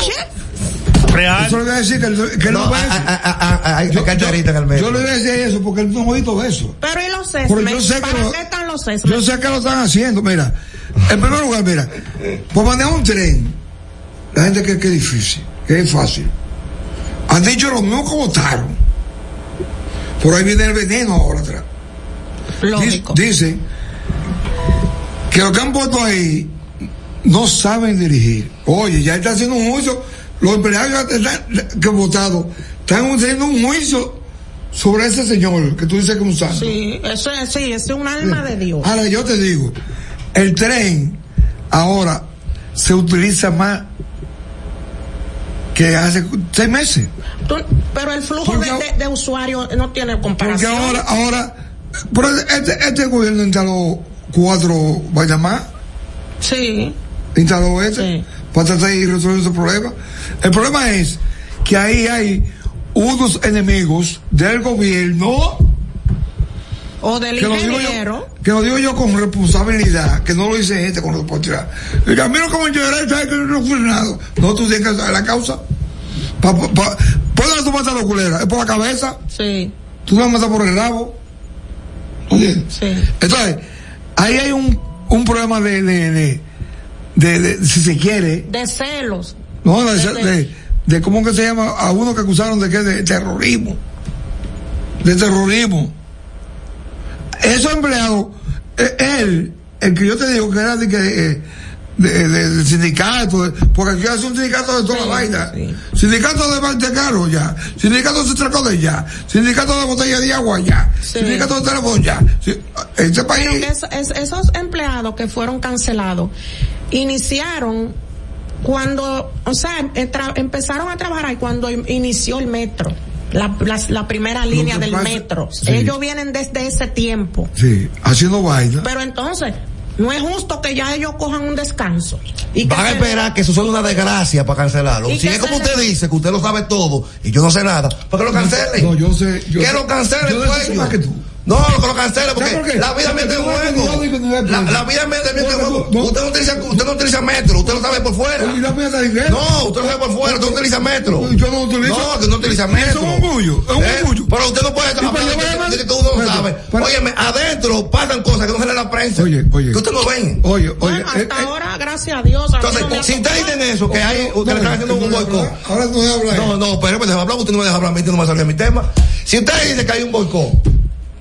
[SPEAKER 4] Real.
[SPEAKER 5] Eso le voy a decir que él, que no,
[SPEAKER 6] No, a- hay
[SPEAKER 5] Yo-
[SPEAKER 6] el
[SPEAKER 5] yo,
[SPEAKER 6] medio.
[SPEAKER 5] yo le voy a decir eso porque él no ha oído eso.
[SPEAKER 8] pero ¿y los
[SPEAKER 5] Pero yo sé que
[SPEAKER 8] ¿Para
[SPEAKER 5] lo-
[SPEAKER 8] qué están los
[SPEAKER 5] Yo
[SPEAKER 8] sesmes?
[SPEAKER 5] sé que lo están haciendo. Mira, En primer lugar, mira, por manejar un tren, la gente cree que es difícil, que es fácil. Han dicho lo mismo que votaron. Por ahí viene el veneno ahora atrás.
[SPEAKER 8] Lógico.
[SPEAKER 5] Dice, dice que los que han puesto ahí no saben dirigir. Oye, ya está haciendo un juicio, los empleados que han votado están haciendo un juicio sobre ese señor que tú dices que es un santo.
[SPEAKER 8] Sí, eso es, sí, eso es un alma de Dios.
[SPEAKER 5] Ahora yo te digo, el tren ahora se utiliza más que hace seis meses.
[SPEAKER 8] Tú- pero el flujo de, de- de usuarios no tiene
[SPEAKER 5] Porque
[SPEAKER 8] comparación.
[SPEAKER 5] ahora, ahora, pero este, este gobierno instaló cuatro más.
[SPEAKER 8] Sí.
[SPEAKER 5] Instaló este para tratar de resolver ese problema. El problema es que ahí hay unos enemigos del gobierno
[SPEAKER 8] O del
[SPEAKER 5] que lo digo
[SPEAKER 8] ingeniero.
[SPEAKER 5] yo, que lo digo yo con responsabilidad, que no lo dice gente con responsabilidad. Y a mí no como yo era, ¿sabes que no fue nada? No, tú tienes que saber la causa. Pa, pa, pa- ¿Por dónde tú matas a la culera? ¿Es por la cabeza?
[SPEAKER 8] Sí.
[SPEAKER 5] Tú no matas por el rabo.
[SPEAKER 8] Sí.
[SPEAKER 5] Entonces, ahí hay un, un problema de, de, de, de- de- si se quiere,
[SPEAKER 8] De celos.
[SPEAKER 5] no, de,
[SPEAKER 8] De-
[SPEAKER 5] de, de cómo que se llama a uno que acusaron de que de terrorismo. De terrorismo. Esos empleados, eh, él, el que yo te digo que era de que eh, de, de- del sindicato, porque aquí hace un sindicato de toda la vaina. Sindicato de Valtecaro ya, sindicato de Citracodes ya, sindicato de botella de agua ya, sindicato de teléfono ya. Este país.
[SPEAKER 8] Pero que es- es- esos empleados que fueron cancelados iniciaron cuando, o sea, entra- empezaron a trabajar ahí cuando in- inició el metro. La, la- la primera línea
[SPEAKER 5] que
[SPEAKER 8] del
[SPEAKER 5] pasa-
[SPEAKER 8] metro.
[SPEAKER 5] sí.
[SPEAKER 8] Ellos vienen desde ese tiempo.
[SPEAKER 5] Sí, haciendo vaina.
[SPEAKER 8] Pero entonces, no es justo que ya ellos cojan un descanso. Y que
[SPEAKER 6] Van a esperar que suceda una desgracia para cancelarlo.
[SPEAKER 8] Y
[SPEAKER 6] Si
[SPEAKER 8] que
[SPEAKER 6] es como usted dice, que usted lo sabe todo y yo no sé nada, ¿por qué lo cancelen?
[SPEAKER 5] No, yo sé. Yo
[SPEAKER 6] que
[SPEAKER 5] sé-
[SPEAKER 6] lo cancelen,
[SPEAKER 5] yo sé
[SPEAKER 6] dueño.
[SPEAKER 5] más que tú.
[SPEAKER 6] No, que lo cancelen porque la vida mete en juego. La, vida mete en juego. Usted no utiliza, usted no utiliza metro, usted lo sabe por fuera.
[SPEAKER 5] Y la mía está diciendo.
[SPEAKER 6] No, usted lo sabe por fuera, usted no utiliza metro.
[SPEAKER 5] Yo no utilizo.
[SPEAKER 6] No, que no utiliza
[SPEAKER 5] Eso
[SPEAKER 6] metro.
[SPEAKER 5] es un orgullo, es un
[SPEAKER 6] ¿Eh?
[SPEAKER 5] orgullo.
[SPEAKER 6] Pero usted no puede
[SPEAKER 5] para
[SPEAKER 6] hablar de que- de uno no sabe. Óyeme, adentro pasan cosas que no se le da a la prensa.
[SPEAKER 5] Oye, oye.
[SPEAKER 6] Que usted no ven.
[SPEAKER 5] Oye, oye. Eh,
[SPEAKER 8] hasta
[SPEAKER 5] eh,
[SPEAKER 8] ahora, gracias a Dios.
[SPEAKER 6] Entonces, si ustedes dicen eso, que hay, usted le están haciendo un boicot.
[SPEAKER 5] Ahora no se habla.
[SPEAKER 6] No, no, pero me deja hablar, usted no me deja hablar, a mí usted no me sale mi tema. Si usted dice que hay un boicot,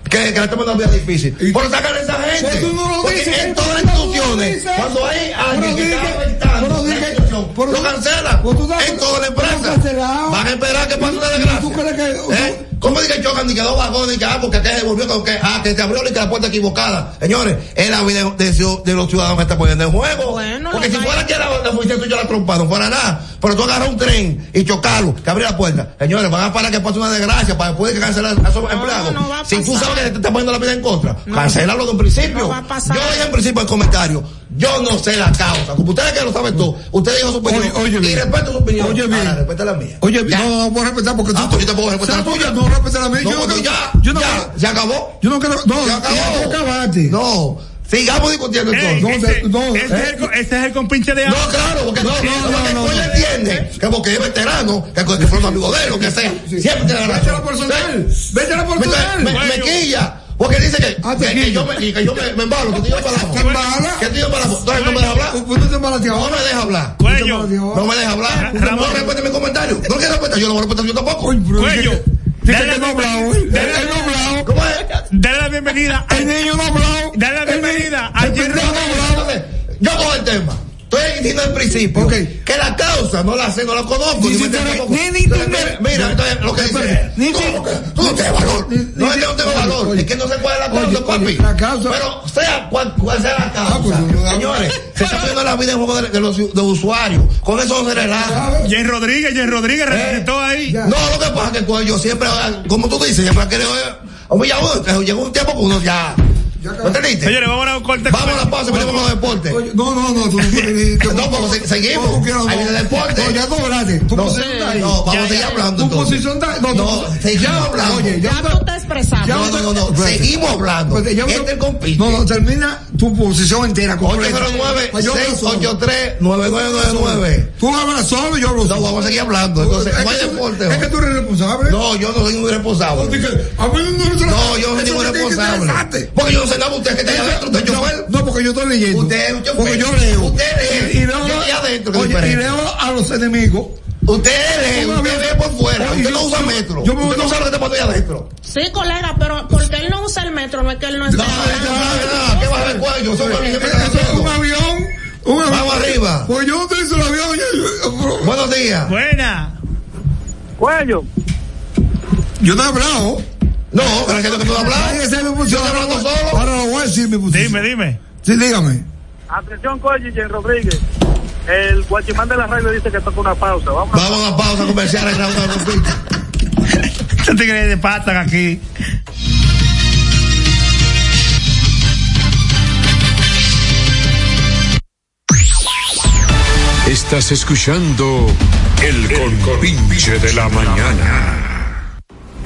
[SPEAKER 6] que, que la toma una vida difícil, pero sacan a esa gente.
[SPEAKER 5] No
[SPEAKER 6] Porque
[SPEAKER 5] dices,
[SPEAKER 6] en todas las
[SPEAKER 5] no
[SPEAKER 6] instituciones, cuando hay alguien que está afectando la institución, lo
[SPEAKER 5] das-
[SPEAKER 6] En toda la
[SPEAKER 5] tú has
[SPEAKER 6] empresa.
[SPEAKER 5] cancelado.
[SPEAKER 6] Van a esperar que pase una desgracia.
[SPEAKER 5] ¿Tú crees que-
[SPEAKER 6] ¿Eh? ¿Cómo dice que chocan ni que dos vagones y que ah, porque aquel se volvió con que ah, que se abrió y que la puerta equivocada? Señores, es la vida de, de- de los ciudadanos que está poniendo en juego.
[SPEAKER 8] Bueno,
[SPEAKER 6] porque si fuera que la, la policía tuya la trompa, no fuera nada. Pero tú agarras un tren y chocarlo, que abrir la puerta. Señores, van a parar que pase una desgracia para después que cancelar a esos empleados.
[SPEAKER 8] no va a
[SPEAKER 6] si tú sabes que te está poniendo la vida en contra,
[SPEAKER 8] No.
[SPEAKER 6] cancelalo de un principio.
[SPEAKER 8] No va a pasar.
[SPEAKER 6] Yo dije en principio el comentario. Yo no sé la causa. Como ustedes que lo saben todo, usted dijo su opinión.
[SPEAKER 5] Oye, oye
[SPEAKER 6] y
[SPEAKER 5] bien.
[SPEAKER 6] respeto su opinión.
[SPEAKER 5] Oye bien.
[SPEAKER 6] Ahora, respeta la mía.
[SPEAKER 5] Oye,
[SPEAKER 6] Ya.
[SPEAKER 5] no, no, no puedo respetar porque
[SPEAKER 6] Ah, pues yo te puedo respetar la
[SPEAKER 5] ¿Sabes por No respetar la mía.
[SPEAKER 6] No,
[SPEAKER 5] yo no quiero-
[SPEAKER 6] ya,
[SPEAKER 5] yo no
[SPEAKER 6] ya,
[SPEAKER 5] quiero-
[SPEAKER 6] se acabó.
[SPEAKER 5] Yo no quiero. No,
[SPEAKER 6] Se acabó.
[SPEAKER 5] ya.
[SPEAKER 6] No, sigamos discutiendo
[SPEAKER 4] Ey,
[SPEAKER 6] entonces.
[SPEAKER 5] No,
[SPEAKER 4] ese,
[SPEAKER 5] no,
[SPEAKER 4] ese es
[SPEAKER 5] eh.
[SPEAKER 4] el, co- ese es el compinche de
[SPEAKER 6] No, claro, porque no, no, no, no, no, entiende que porque es veterano, que, que fue un amigo de él, lo que sea, siempre tiene la
[SPEAKER 5] Vete a
[SPEAKER 6] razón.
[SPEAKER 5] la personal. Vete a la
[SPEAKER 6] Me,
[SPEAKER 5] personal.
[SPEAKER 6] me, me quilla, porque dice que,
[SPEAKER 5] Ah,
[SPEAKER 6] que, que yo me, que yo me, me embalo, que te digo para
[SPEAKER 5] ¿Te embala?
[SPEAKER 6] Que te digo para Entonces no me deja hablar.
[SPEAKER 5] No te embalaste
[SPEAKER 6] No
[SPEAKER 5] ahora.
[SPEAKER 6] me deja hablar.
[SPEAKER 4] Cuello.
[SPEAKER 6] No me deja hablar. No respete mi comentario. No quiere respetar, yo no voy a respetar yo tampoco.
[SPEAKER 4] Cuello. Dale
[SPEAKER 5] ha hablado.
[SPEAKER 6] ¿Cómo es?
[SPEAKER 4] Dale la bienvenida.
[SPEAKER 5] El niño hablado.
[SPEAKER 4] Dale la
[SPEAKER 5] El ni-
[SPEAKER 4] bienvenida a
[SPEAKER 5] el
[SPEAKER 4] Jerry
[SPEAKER 5] pendejo no ha hablado.
[SPEAKER 6] Entonces, yo cojo el tema. Estoy diciendo en principio
[SPEAKER 5] Ok.
[SPEAKER 6] que la causa no la sé, no la conozco.
[SPEAKER 5] Ni si te-
[SPEAKER 6] tampoco.
[SPEAKER 5] ni- ni tú
[SPEAKER 6] Entonces,
[SPEAKER 5] me-
[SPEAKER 6] mira, entonces lo que dice
[SPEAKER 5] Ni
[SPEAKER 6] tú,
[SPEAKER 5] si-
[SPEAKER 6] tú no tienes valor.
[SPEAKER 5] Ni-
[SPEAKER 6] No que no tengo
[SPEAKER 5] oye,
[SPEAKER 6] valor,
[SPEAKER 5] oye.
[SPEAKER 6] es que no sé cuál es la
[SPEAKER 5] Oye,
[SPEAKER 6] causa,
[SPEAKER 5] oye,
[SPEAKER 6] papi.
[SPEAKER 5] la causa-
[SPEAKER 6] Pero sea cual, cual sea la causa.
[SPEAKER 5] Ah, pues,
[SPEAKER 6] Señores, se está poniendo la vida en juego de, de los de usuarios. Con eso no se relaja.
[SPEAKER 4] Jen Rodríguez, Jen Rodríguez
[SPEAKER 6] Eh.
[SPEAKER 4] resucitó ahí.
[SPEAKER 5] Ya.
[SPEAKER 6] No, lo que pasa es que cuando yo siempre, como tú dices, siempre he querido humillar a uno. Entonces, Llegó un tiempo que uno ya. ¿Me entendiste?
[SPEAKER 4] Señores, vamos a un corte.
[SPEAKER 6] Vamos a la pausa y venimos con los deportes.
[SPEAKER 5] No, no, no, tú no.
[SPEAKER 6] No, porque se- seguimos.
[SPEAKER 5] No,
[SPEAKER 6] Ahí viene el deporte.
[SPEAKER 5] No, ya tú hablaste. Tu
[SPEAKER 6] No,
[SPEAKER 5] posición está ahí.
[SPEAKER 6] no, vamos
[SPEAKER 4] Ya,
[SPEAKER 6] a seguir hablando.
[SPEAKER 5] Tu posición está. No,
[SPEAKER 6] No, seguimos
[SPEAKER 5] ya,
[SPEAKER 6] hablando.
[SPEAKER 5] Oye, ya.
[SPEAKER 8] Ya tú te expresaste.
[SPEAKER 5] Ya
[SPEAKER 6] No, no, no, no. Seguimos hablando.
[SPEAKER 5] Ya
[SPEAKER 6] Este
[SPEAKER 5] no-
[SPEAKER 6] es el compite.
[SPEAKER 5] No, no, termina tu posición entera. completa.
[SPEAKER 6] 809
[SPEAKER 5] Ay, yo hablo solo.
[SPEAKER 6] 683 9999
[SPEAKER 5] Tú hablas solo y yo hablo
[SPEAKER 6] No,
[SPEAKER 5] solo.
[SPEAKER 6] vamos a seguir hablando. Entonces,
[SPEAKER 5] es
[SPEAKER 6] no hay
[SPEAKER 5] que tú-
[SPEAKER 6] deporte.
[SPEAKER 5] Es que tú eres responsable.
[SPEAKER 6] No, yo no soy un
[SPEAKER 5] No, no,
[SPEAKER 6] No, yo no soy ningún responsable. Porque yo no hace nada usted que está allá adentro, usted chofer.
[SPEAKER 5] No, porque yo estoy leyendo.
[SPEAKER 6] Usted es un chofer.
[SPEAKER 5] Porque yo leo.
[SPEAKER 6] Usted lee.
[SPEAKER 5] Y leo,
[SPEAKER 6] adentro,
[SPEAKER 5] oye, y leo a los enemigos.
[SPEAKER 6] Usted lee, usted ve por fuera, usted no usa metro.
[SPEAKER 5] yo me-
[SPEAKER 6] Usted no sabe lo que pasando allá adentro.
[SPEAKER 8] Sí, colega, pero porque él no usa el metro, no es que él no está.
[SPEAKER 6] ¿Qué va a el cuello? Eso es
[SPEAKER 5] un avión. Un avión.
[SPEAKER 6] Vamos arriba.
[SPEAKER 5] Pues yo utilizo el avión.
[SPEAKER 6] Buenos días.
[SPEAKER 4] Buena.
[SPEAKER 7] Cuello.
[SPEAKER 5] Yo no he hablado.
[SPEAKER 6] No, pero es que
[SPEAKER 5] es mi función.
[SPEAKER 6] Yo estoy hablando solo.
[SPEAKER 5] Ahora lo voy a decir mi función.
[SPEAKER 4] Dime, dime.
[SPEAKER 5] Sí, dígame.
[SPEAKER 7] Atención, y Jen Rodríguez. El guachimán de la radio dice que toca una pausa. Vamos.
[SPEAKER 6] Vamos a pausa comercial en Raúl Pinche.
[SPEAKER 4] Estos tigres de patan aquí.
[SPEAKER 3] Estás escuchando el compinche de la mañana.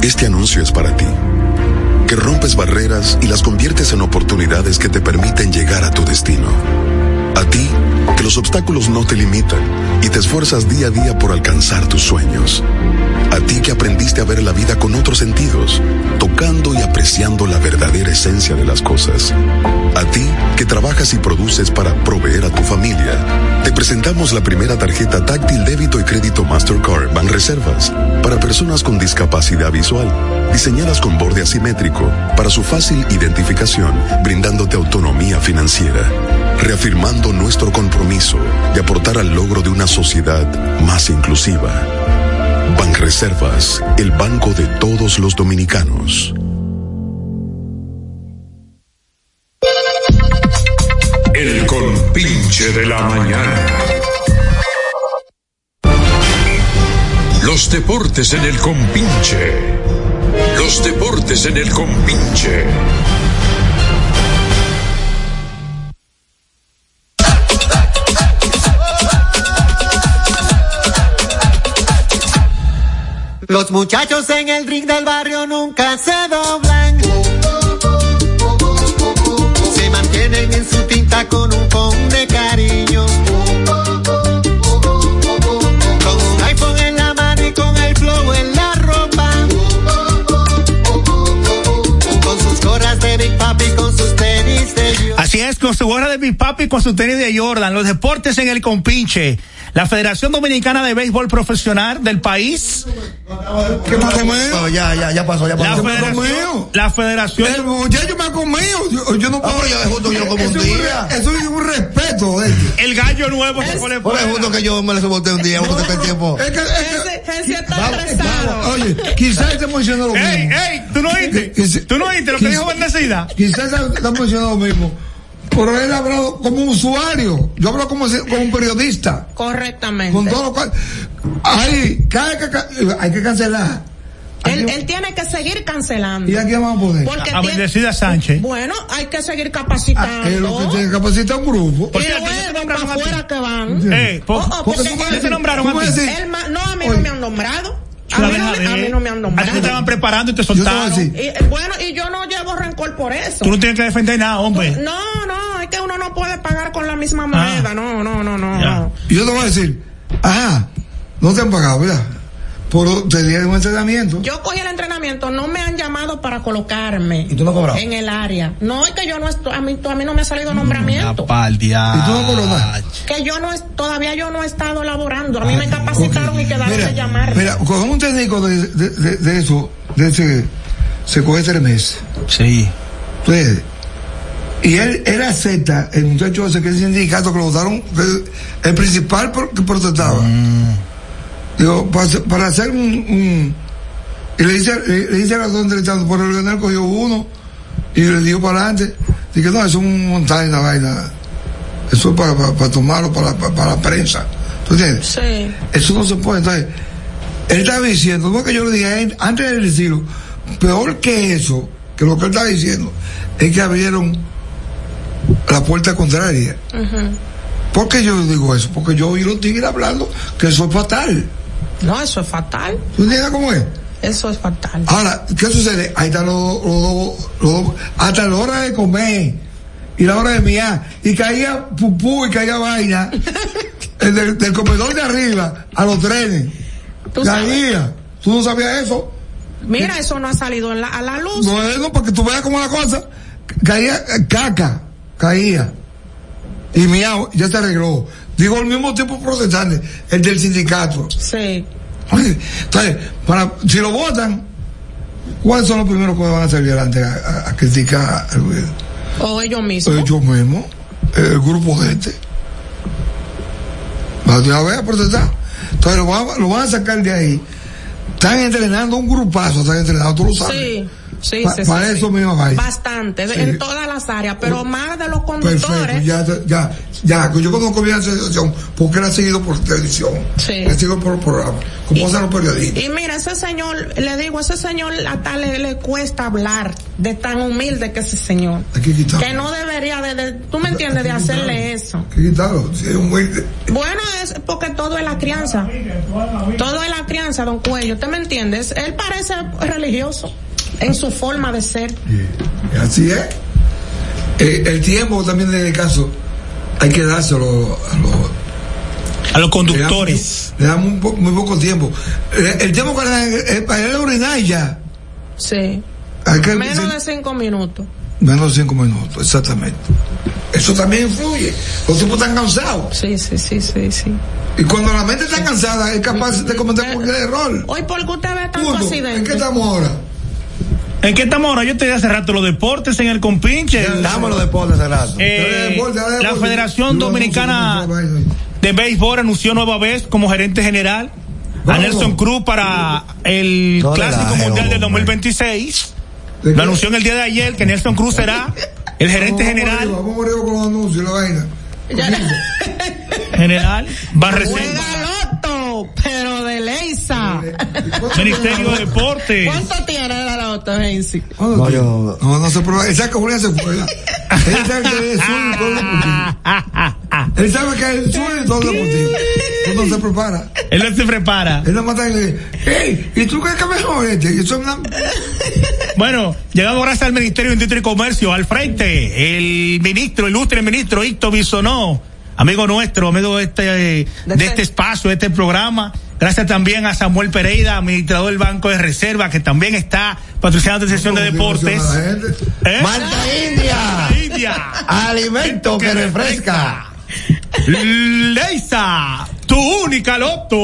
[SPEAKER 12] Este anuncio es para ti, que rompes barreras y las conviertes en oportunidades que te permiten llegar a tu destino. A ti, que los obstáculos no te limitan y te esfuerzas día a día por alcanzar tus sueños. A ti que aprendiste a ver la vida con otros sentidos, tocando y apreciando la verdadera esencia de las cosas. A ti que trabajas y produces para proveer a tu familia, te presentamos la primera tarjeta táctil débito y crédito Mastercard Banreservas para personas con discapacidad visual, diseñadas con borde asimétrico para su fácil identificación, brindándote autonomía financiera, reafirmando nuestro compromiso de aportar al logro de una sociedad más inclusiva. Banreservas, el banco de todos los dominicanos.
[SPEAKER 3] Compinche de la mañana. Los deportes en el compinche. Los deportes en el compinche.
[SPEAKER 13] Los muchachos en el ring del barrio nunca se doblan. Con un con de
[SPEAKER 4] su gorra de Big Papi con su tenis de Jordan. Los deportes en el compinche. La Federación Dominicana de Béisbol Profesional del país.
[SPEAKER 5] ¿Qué ha comido?
[SPEAKER 6] ya, ya, ya pasó, ya
[SPEAKER 4] La
[SPEAKER 6] pasó.
[SPEAKER 4] federación, la federación.
[SPEAKER 5] El muchacho me ha comido. Yo, yo no
[SPEAKER 6] Ah, pero yo de justo yo lo como un
[SPEAKER 5] es
[SPEAKER 6] día.
[SPEAKER 5] Eso es un respeto él.
[SPEAKER 4] El gallo nuevo se pone
[SPEAKER 6] Por eso justo que yo me lo soporté un día, porque este tiempo.
[SPEAKER 5] Es que, es que-
[SPEAKER 8] Ese- ese está estresado.
[SPEAKER 5] oye, quizás está mencionando lo mismo.
[SPEAKER 4] ¡Ey, ey! ¿Tú no oíste? ¿Tú no oíste lo que dijo Bendecida?
[SPEAKER 5] Quizás está mencionando lo mismo. Pero él ha hablado como un usuario. Yo hablo como, si- como un periodista.
[SPEAKER 8] Correctamente.
[SPEAKER 5] Con todo lo cual. Hay, hay que cancelar
[SPEAKER 8] Él, él tiene que seguir cancelando.
[SPEAKER 5] ¿Y a quién vamos a poner?
[SPEAKER 8] Porque
[SPEAKER 4] A
[SPEAKER 8] tiene-
[SPEAKER 4] Bendecida Sánchez.
[SPEAKER 8] Bueno, hay que seguir capacitando.
[SPEAKER 5] Es lo que tiene que capacitar un grupo.
[SPEAKER 8] y luego para afuera que van.
[SPEAKER 4] Eh, po-
[SPEAKER 8] Oh, oh,
[SPEAKER 5] porque
[SPEAKER 8] porque
[SPEAKER 4] nombraron a ti?
[SPEAKER 8] no, a mí no me han nombrado. A
[SPEAKER 4] La
[SPEAKER 8] mí, no, me- a mí no me han
[SPEAKER 4] A ti te estaban preparando y te soltaron.
[SPEAKER 8] Y, eh, bueno, y yo no llevo rencor por eso.
[SPEAKER 4] Tú no tienes que defender nada, hombre.
[SPEAKER 8] No, no, es que uno no puede pagar con la misma moneda. No, no, no, no. No.
[SPEAKER 5] yo te voy a decir, ajá, no te han pagado, ¿verdad? Por te dieron un entrenamiento.
[SPEAKER 8] Yo cogí el entrenamiento, no me han llamado para colocarme
[SPEAKER 6] ¿Y tú no cobrabas?
[SPEAKER 8] en el área. No, es que yo no estoy, a mí, a mí no me ha salido nombramiento.
[SPEAKER 4] Pa'l
[SPEAKER 5] ¿Y tú no cobras?
[SPEAKER 8] Que yo no, es, todavía yo no he estado laborando. A mí me capacitaron y quedaron
[SPEAKER 5] Mira,
[SPEAKER 8] de llamarme.
[SPEAKER 5] mira, con un técnico de, de, de, de eso, de ese, se coge tres meses.
[SPEAKER 4] Sí.
[SPEAKER 5] Entonces, y él, él acepta, el muchacho ese que es el sindicato que lo votaron, que el principal por- que protestaba. Digo, para, hacer- un, un- y le dice, le, le dice razón entrevistando, por el ganar cogió uno y le dio para adelante. Dije, no, eso es un montaje, una vaina. Eso es para, para, para tomarlo para, para, la prensa. ¿Tú entiendes?
[SPEAKER 8] Sí.
[SPEAKER 5] Eso no se puede. Entonces, él estaba diciendo, no que yo le dije antes de decirlo, peor que eso, que lo que él está diciendo, es que abrieron la puerta contraria.
[SPEAKER 8] Ujú.
[SPEAKER 5] ¿Por qué yo digo eso? Porque yo oí los tigres hablando que eso es fatal.
[SPEAKER 8] No, eso es fatal.
[SPEAKER 5] ¿Tú entiendes cómo es?
[SPEAKER 8] Eso es fatal.
[SPEAKER 5] Ahora, ¿qué sucede? Ahí están los, los, dos- los dos- hasta la hora de comer y la hora de miar, y caía pupú y caía vaina el del, del comedor de arriba a los trenes.
[SPEAKER 8] Tú.
[SPEAKER 5] Caía. ¿Tú no sabías eso?
[SPEAKER 8] Mira, eso no ha salido en la- a la luz.
[SPEAKER 5] No no, para que tú veas cómo la cosa. Caía caca, caía. Y miau, ya se arregló. Digo, al mismo tiempo protestante, el del sindicato.
[SPEAKER 8] Sí.
[SPEAKER 5] Entonces, para, si lo votan, ¿cuáles son los primeros que van a salir adelante a, a- a criticar al gobierno?
[SPEAKER 8] O ellos mismos.
[SPEAKER 5] Ellos mismos, el grupo de este. Va una vez a protestar. Entonces lo van, lo van a sacar de ahí. Están entrenando un grupazo, están entrenando, tú lo sabes.
[SPEAKER 8] Sí. Sí,
[SPEAKER 5] Pa-
[SPEAKER 8] sí,
[SPEAKER 5] para
[SPEAKER 8] sí.
[SPEAKER 5] eso mismo va.
[SPEAKER 8] Bastante, en todas las áreas, pero más de los
[SPEAKER 5] Perfecto,
[SPEAKER 8] conductores.
[SPEAKER 5] ya, ya, ya, yo conozco bien esa situación, porque él ha seguido por televisión,
[SPEAKER 8] Sí.
[SPEAKER 5] ha seguido por programa, como hacen los periodistas.
[SPEAKER 8] Y mira, ese señor, le digo, ese señor hasta le, le cuesta hablar de tan humilde que ese señor.
[SPEAKER 5] Hay que quitarlo,
[SPEAKER 8] Que no debería de, de- tú me entiendes, de hacerle eso.
[SPEAKER 5] hay si es humilde.
[SPEAKER 8] Bueno, es porque todo es la crianza. Todo es la crianza, don Cuello. ¿Usted me entiende? Es- Él parece religioso en su forma de ser.
[SPEAKER 5] Así es. Eh, el tiempo también de caso hay que dárselo a los
[SPEAKER 4] A los conductores.
[SPEAKER 5] Le po- muy poco tiempo. Eh, el tiempo que le dan, eh, para orinar ya.
[SPEAKER 8] Sí.
[SPEAKER 5] Hay que,
[SPEAKER 8] Menos de cinco minutos.
[SPEAKER 5] menos de cinco minutos, exactamente. Eso también influye. Los tipos están cansados.
[SPEAKER 8] Sí, sí, sí, sí, sí.
[SPEAKER 5] Y cuando la mente está cansada, es capaz de cometer cualquier error.
[SPEAKER 8] Hoy, ¿por qué usted ve tanto
[SPEAKER 5] Punto. ¿En
[SPEAKER 8] accidente?
[SPEAKER 5] qué estamos ahora?
[SPEAKER 4] ¿En qué estamos ahora? Yo te dije hace rato los deportes en el compinche.
[SPEAKER 6] Damos los deportes hace rato.
[SPEAKER 4] Eh,
[SPEAKER 5] Deporte,
[SPEAKER 4] la. Federación
[SPEAKER 5] Yo
[SPEAKER 4] Dominicana de Béisbol anunció nueva vez como gerente general a. Nelson Cruz para el
[SPEAKER 6] No
[SPEAKER 4] Clásico Mundial del
[SPEAKER 6] hombre.
[SPEAKER 4] 2026.
[SPEAKER 5] ¿De?
[SPEAKER 4] Lo anunció en el día de ayer que Nelson Cruz será el gerente
[SPEAKER 5] Vamos
[SPEAKER 4] general.
[SPEAKER 5] Vamos con los anuncios la vaina.
[SPEAKER 4] General, Banreserva,
[SPEAKER 8] Pero de Leisa.
[SPEAKER 4] Ministerio de Deportes.
[SPEAKER 8] ¿Cuánto tiene la loto, Nancy?
[SPEAKER 5] No,
[SPEAKER 6] No, yo-
[SPEAKER 5] no, no se prueba. Él sabe que Julián se fue. Él sabe que es suyo y todo deportivo. Él sabe que es suyo y todo deportivo. Él no se prepara.
[SPEAKER 4] Él no se prepara.
[SPEAKER 5] Él no mata y le dice, hey, ¿y tú crees que mejor este? Y eso es una...
[SPEAKER 4] Bueno, llegamos gracias al Ministerio de Industria y Comercio, al frente, el ministro, el ilustre ministro Hicto Bisonó, amigo nuestro, amigo de este, de este espacio, de este programa. Gracias también a Samuel Pereira, administrador del Banco de Reserva, que también está patrocinando esta sesión de deportes. ¿Eh?
[SPEAKER 6] Malta India.
[SPEAKER 4] Malta India.
[SPEAKER 6] Alimento que refresca.
[SPEAKER 4] Leisa, tu única loto.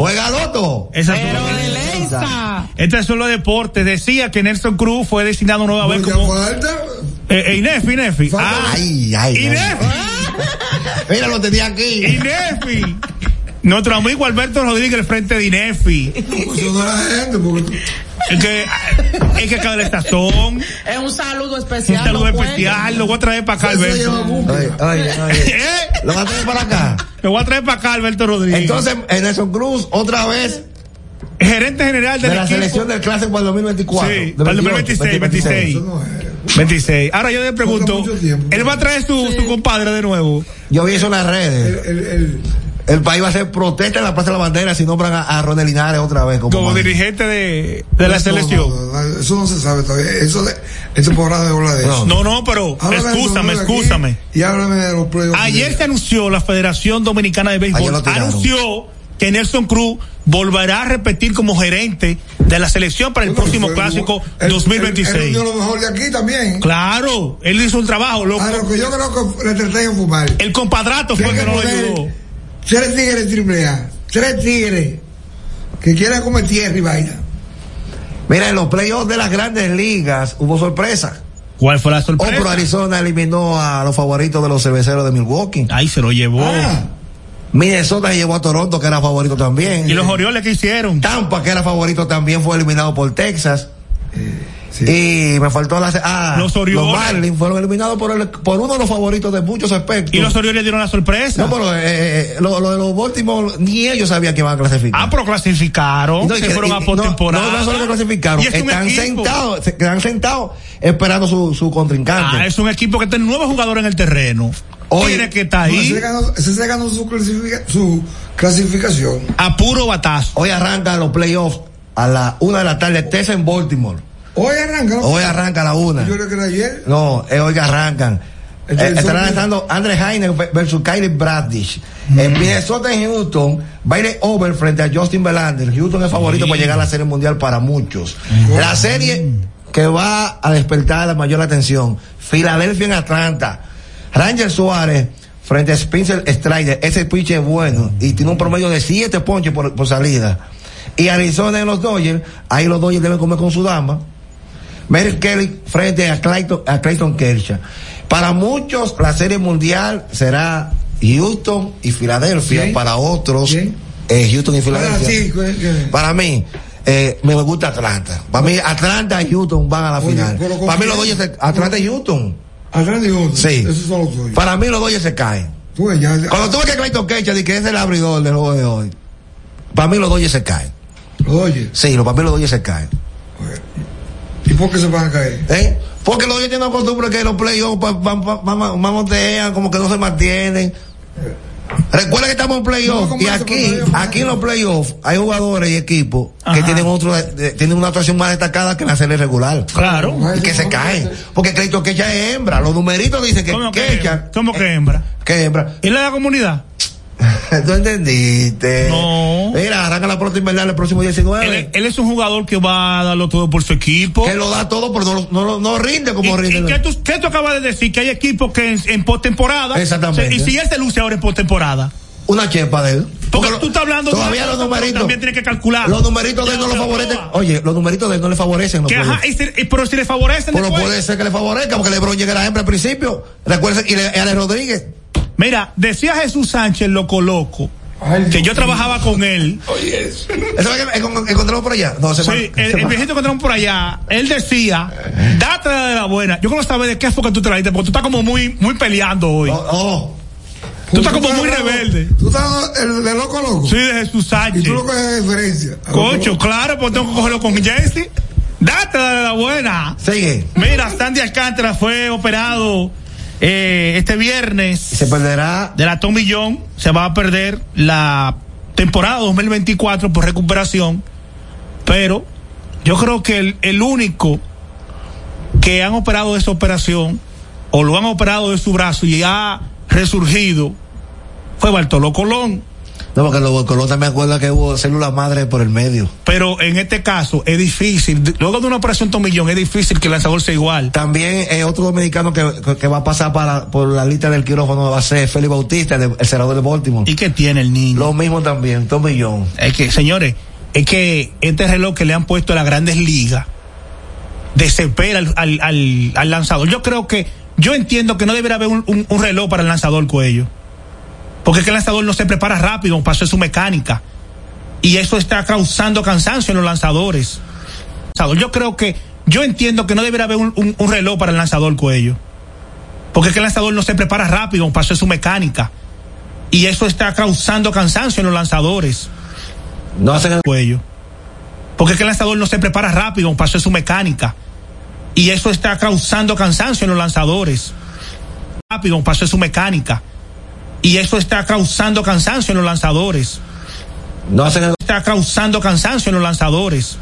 [SPEAKER 6] Juega loto.
[SPEAKER 4] Esa es
[SPEAKER 8] Pero de Leisa.
[SPEAKER 4] Estos son los deportes. Decía que Nelson Cruz fue designado nueva vez como eh, eh, Inefi, Inefi. Ah,
[SPEAKER 6] Ay, ay, ay. Mira, lo tenía aquí.
[SPEAKER 4] Inefi. Nuestro amigo Alberto Rodríguez, el frente de Inefi.
[SPEAKER 5] Eso no es la gente, porque...
[SPEAKER 4] Es que, es que cada estación,
[SPEAKER 8] Es un saludo
[SPEAKER 4] un
[SPEAKER 8] especial.
[SPEAKER 4] saludo
[SPEAKER 8] don Cuello.
[SPEAKER 4] especial, lo voy a traer para acá, Alberto.
[SPEAKER 6] Ay, ay, ay.
[SPEAKER 4] ¿Eh?
[SPEAKER 6] Lo va a traer para acá.
[SPEAKER 4] Lo voy a traer para acá, Alberto Rodríguez.
[SPEAKER 6] Entonces, en Nelson Cruz, otra vez,
[SPEAKER 4] gerente general del
[SPEAKER 6] de la
[SPEAKER 4] equipo.
[SPEAKER 6] selección del clásico para el 2024.
[SPEAKER 4] Sí, para el
[SPEAKER 6] 28,
[SPEAKER 4] 2026, 26. 26. Ahora yo le pregunto, él va a traer su, su compadre de nuevo.
[SPEAKER 6] Yo vi eso en las redes. El, país va a hacer protesta en la Plaza de la Bandera si nombran a, a Ronald Linares otra vez. Como,
[SPEAKER 4] dirigente de, de la
[SPEAKER 5] No,
[SPEAKER 4] selección.
[SPEAKER 5] no, no, eso no se sabe todavía. Eso de, es temporada de hablar de eso.
[SPEAKER 4] No, no, pero
[SPEAKER 5] aquí
[SPEAKER 4] excúsame.
[SPEAKER 5] Y háblame de los.
[SPEAKER 4] Ayer se anunció la Federación Dominicana de Béisbol, anunció que Nelson Cruz volverá a repetir como gerente de la selección para el próximo clásico
[SPEAKER 5] Él-
[SPEAKER 4] 2026.
[SPEAKER 5] Él, lo mejor de aquí también.
[SPEAKER 4] Claro, él hizo un trabajo. Lo,
[SPEAKER 5] Ah, lo que yo creo que le traté de fumar.
[SPEAKER 4] el compadrato fue el que no lo ayudó.
[SPEAKER 5] Tres tigres triple A. Tres tigres que quieran comer tierra y vaina.
[SPEAKER 6] Mira, en los playoffs de las grandes ligas hubo sorpresa.
[SPEAKER 4] ¿Cuál fue la
[SPEAKER 6] Oh,
[SPEAKER 4] sorpresa?
[SPEAKER 6] pero Arizona eliminó a los favoritos de los cerveceros de Milwaukee.
[SPEAKER 4] Ahí se lo llevó.
[SPEAKER 6] Minnesota se llevó a Toronto, que era favorito también.
[SPEAKER 4] ¿Y los Orioles que hicieron?
[SPEAKER 6] Tampa, que era favorito también, fue eliminado por Texas. Y me faltó la... Ah,
[SPEAKER 4] Los Orioles.
[SPEAKER 6] Marlins fueron eliminados por, el- por uno de los favoritos de muchos aspectos.
[SPEAKER 4] Y los Orioles dieron la sorpresa.
[SPEAKER 6] No, pero eh, eh, lo, lo de los Baltimore, ni ellos sabían que iban a clasificar.
[SPEAKER 4] Ah, pero clasificaron.
[SPEAKER 6] No,
[SPEAKER 4] se
[SPEAKER 6] que-
[SPEAKER 4] fueron
[SPEAKER 6] y-
[SPEAKER 4] a
[SPEAKER 6] no,
[SPEAKER 4] postemporada.
[SPEAKER 6] No, no solo que clasificaron,
[SPEAKER 4] Y es un
[SPEAKER 6] están sentados, se quedan sentados esperando su, su contrincante.
[SPEAKER 4] Ah, es un equipo que tiene nueve jugadores en el terreno. Tiene que
[SPEAKER 5] No,
[SPEAKER 4] ahí
[SPEAKER 5] ese ganó, se ganó su, clasifica- su clasificación.
[SPEAKER 4] a puro batazo.
[SPEAKER 6] Hoy arrancan los playoffs a la una de la tarde, Texas en Baltimore.
[SPEAKER 5] Hoy arranca. ¿no?
[SPEAKER 6] Hoy arranca a la una.
[SPEAKER 5] Yo creo que era ayer.
[SPEAKER 6] No, es hoy que arrancan. Eh, estarán lanzando Andre Heine versus Kylie Bradish. En Minnesota en Houston ir over frente a Justin Verlander. Houston es favorito para llegar a la Serie Mundial para muchos. La serie que va a despertar la mayor atención. Filadelfia en Atlanta. Ranger Suárez frente a Spencer Strider. Ese pitch es bueno y tiene un promedio de 7 ponches por, por salida. Y Arizona en los Dodgers. Ahí los Dodgers deben comer con su dama. Merrill Kelly frente a Clayton, a Clayton Kershaw. Para muchos, la serie mundial será Houston y Filadelfia. Para otros,
[SPEAKER 5] ¿Quién?
[SPEAKER 6] eh, Houston y Filadelfia.
[SPEAKER 5] sí, que-
[SPEAKER 6] Para mí, eh, me gusta Atlanta. Para mí, Atlanta y Houston van a la
[SPEAKER 5] Oye,
[SPEAKER 6] final. Para mí, los? Dodgers, Atlanta y Houston. Sí.
[SPEAKER 5] Esos son los tuyos.
[SPEAKER 6] Para mí, los Dodgers se caen.
[SPEAKER 5] Tú ya- ya-
[SPEAKER 6] Cuando tú ves que Clayton Kershaw dice que es el abridor del juego de hoy, para mí, los Dodgers se caen.
[SPEAKER 5] Oye,
[SPEAKER 6] Sí, los- para mí, los Dodgers se caen.
[SPEAKER 5] ¿y por qué se van a caer?
[SPEAKER 6] ¿Eh? Porque los Dodgers tienen la costumbre que los playoffs mamotean, como que no se mantienen. Recuerda que estamos en
[SPEAKER 5] No,
[SPEAKER 6] playoffs
[SPEAKER 5] ¿cómo
[SPEAKER 6] y aquí,
[SPEAKER 5] playoff?
[SPEAKER 6] aquí en los playoffs hay jugadores y equipos que tienen otro, tienen una actuación más destacada que en la serie regular.
[SPEAKER 4] Claro.
[SPEAKER 6] Y que se caen. Porque Clayton Kecha es hembra. Los numeritos dicen que
[SPEAKER 4] ¿Cómo que,
[SPEAKER 6] Kecha,
[SPEAKER 4] ¿Cómo que hembra?
[SPEAKER 6] que hembra.
[SPEAKER 4] ¿Y la de la comunidad?
[SPEAKER 6] ¿Tú entendiste?
[SPEAKER 4] No.
[SPEAKER 6] Mira, arranca la pelota invernal el próximo
[SPEAKER 4] Él,
[SPEAKER 6] 19.
[SPEAKER 4] él es un jugador que va a darlo todo por su equipo.
[SPEAKER 6] que lo da todo, pero no, no, no rinde
[SPEAKER 4] ¿Y,
[SPEAKER 6] como
[SPEAKER 4] y
[SPEAKER 6] rinde.
[SPEAKER 4] qué, tú, qué tú acabas de decir? Que hay equipos que en, en postemporada.
[SPEAKER 6] Exactamente.
[SPEAKER 4] Y si él se luce ahora en postemporada.
[SPEAKER 6] Una chepa de él.
[SPEAKER 4] Porque
[SPEAKER 6] lo-
[SPEAKER 4] tú estás hablando
[SPEAKER 6] todavía los numeritos.
[SPEAKER 4] También tiene que calcular.
[SPEAKER 6] Los numeritos de él no lo favorecen. Oye, los numeritos de él no le favorecen.
[SPEAKER 4] Que, ajá, y si- y- pero si le favorecen
[SPEAKER 6] Pero
[SPEAKER 4] después.
[SPEAKER 6] puede ser que le favorezca porque LeBron llega a la hembra al principio. Recuerden, y, le, y Alex Rodríguez.
[SPEAKER 4] Mira, decía Jesús Sánchez, loco loco, que yo trabajaba con él.
[SPEAKER 6] ¿Eso es lo que encon- encontramos por allá? No, se
[SPEAKER 4] Sí,
[SPEAKER 6] va-
[SPEAKER 4] el,
[SPEAKER 6] se
[SPEAKER 4] el
[SPEAKER 6] va.
[SPEAKER 4] viejito que encontramos por allá, él decía, date de la buena. Yo quiero saber de qué fue que tú te la diste, porque tú estás como muy, muy peleando hoy.
[SPEAKER 6] Oh, oh.
[SPEAKER 4] Tú estás como muy rebelde.
[SPEAKER 5] Tú estás el de loco loco.
[SPEAKER 4] Sí, de Jesús
[SPEAKER 5] Y
[SPEAKER 4] Sánchez.
[SPEAKER 5] tú lo coges de diferencia.
[SPEAKER 4] Cocho, claro, pues tengo que cogerlo con Jesse. Date de la buena.
[SPEAKER 6] Sigue.
[SPEAKER 4] Mira, Sandy Alcántara fue operado eh, este viernes
[SPEAKER 6] Se perderá.
[SPEAKER 4] de la Tommy John. Se va a perder la temporada 2024 por recuperación. Pero yo creo que el, el único que han operado de esa operación o lo han operado de su brazo y ha resurgido fue Bartolo Colón.
[SPEAKER 6] No, porque luego Colón también acuerda que hubo células madre por el medio.
[SPEAKER 4] Pero en este caso es difícil. Luego de una operación tomillón es difícil que el lanzador sea igual.
[SPEAKER 6] También eh, otro dominicano que, que- va a pasar para, por la lista del quirófano va a ser Félix Bautista, el senador de Baltimore.
[SPEAKER 4] ¿Y qué tiene el niño?
[SPEAKER 6] Lo mismo también, Tom Millón.
[SPEAKER 4] Es que, señores, es que este reloj que le han puesto a las grandes ligas desespera al, al, al- al lanzador. Yo creo que, yo entiendo que no debería haber un, un- un reloj para el lanzador cuello. Porque es que el lanzador no se prepara rápido para hacer su mecánica. Y eso está causando cansancio en los lanzadores. Lanzador, Yo creo que, yo entiendo que no debería haber un, un- un reloj para el lanzador cuello. Porque es que el lanzador no se prepara rápido para hacer su mecánica. Y eso está causando cansancio en los lanzadores
[SPEAKER 6] No hacen el
[SPEAKER 4] cuello. Porque es que el lanzador no se prepara rápido, un paso de su mecánica. Y eso está causando cansancio en los lanzadores. Rápido, un paso de su mecánica. Y eso está causando cansancio en los lanzadores.
[SPEAKER 6] No hacen
[SPEAKER 4] Está causando cansancio en los lanzadores.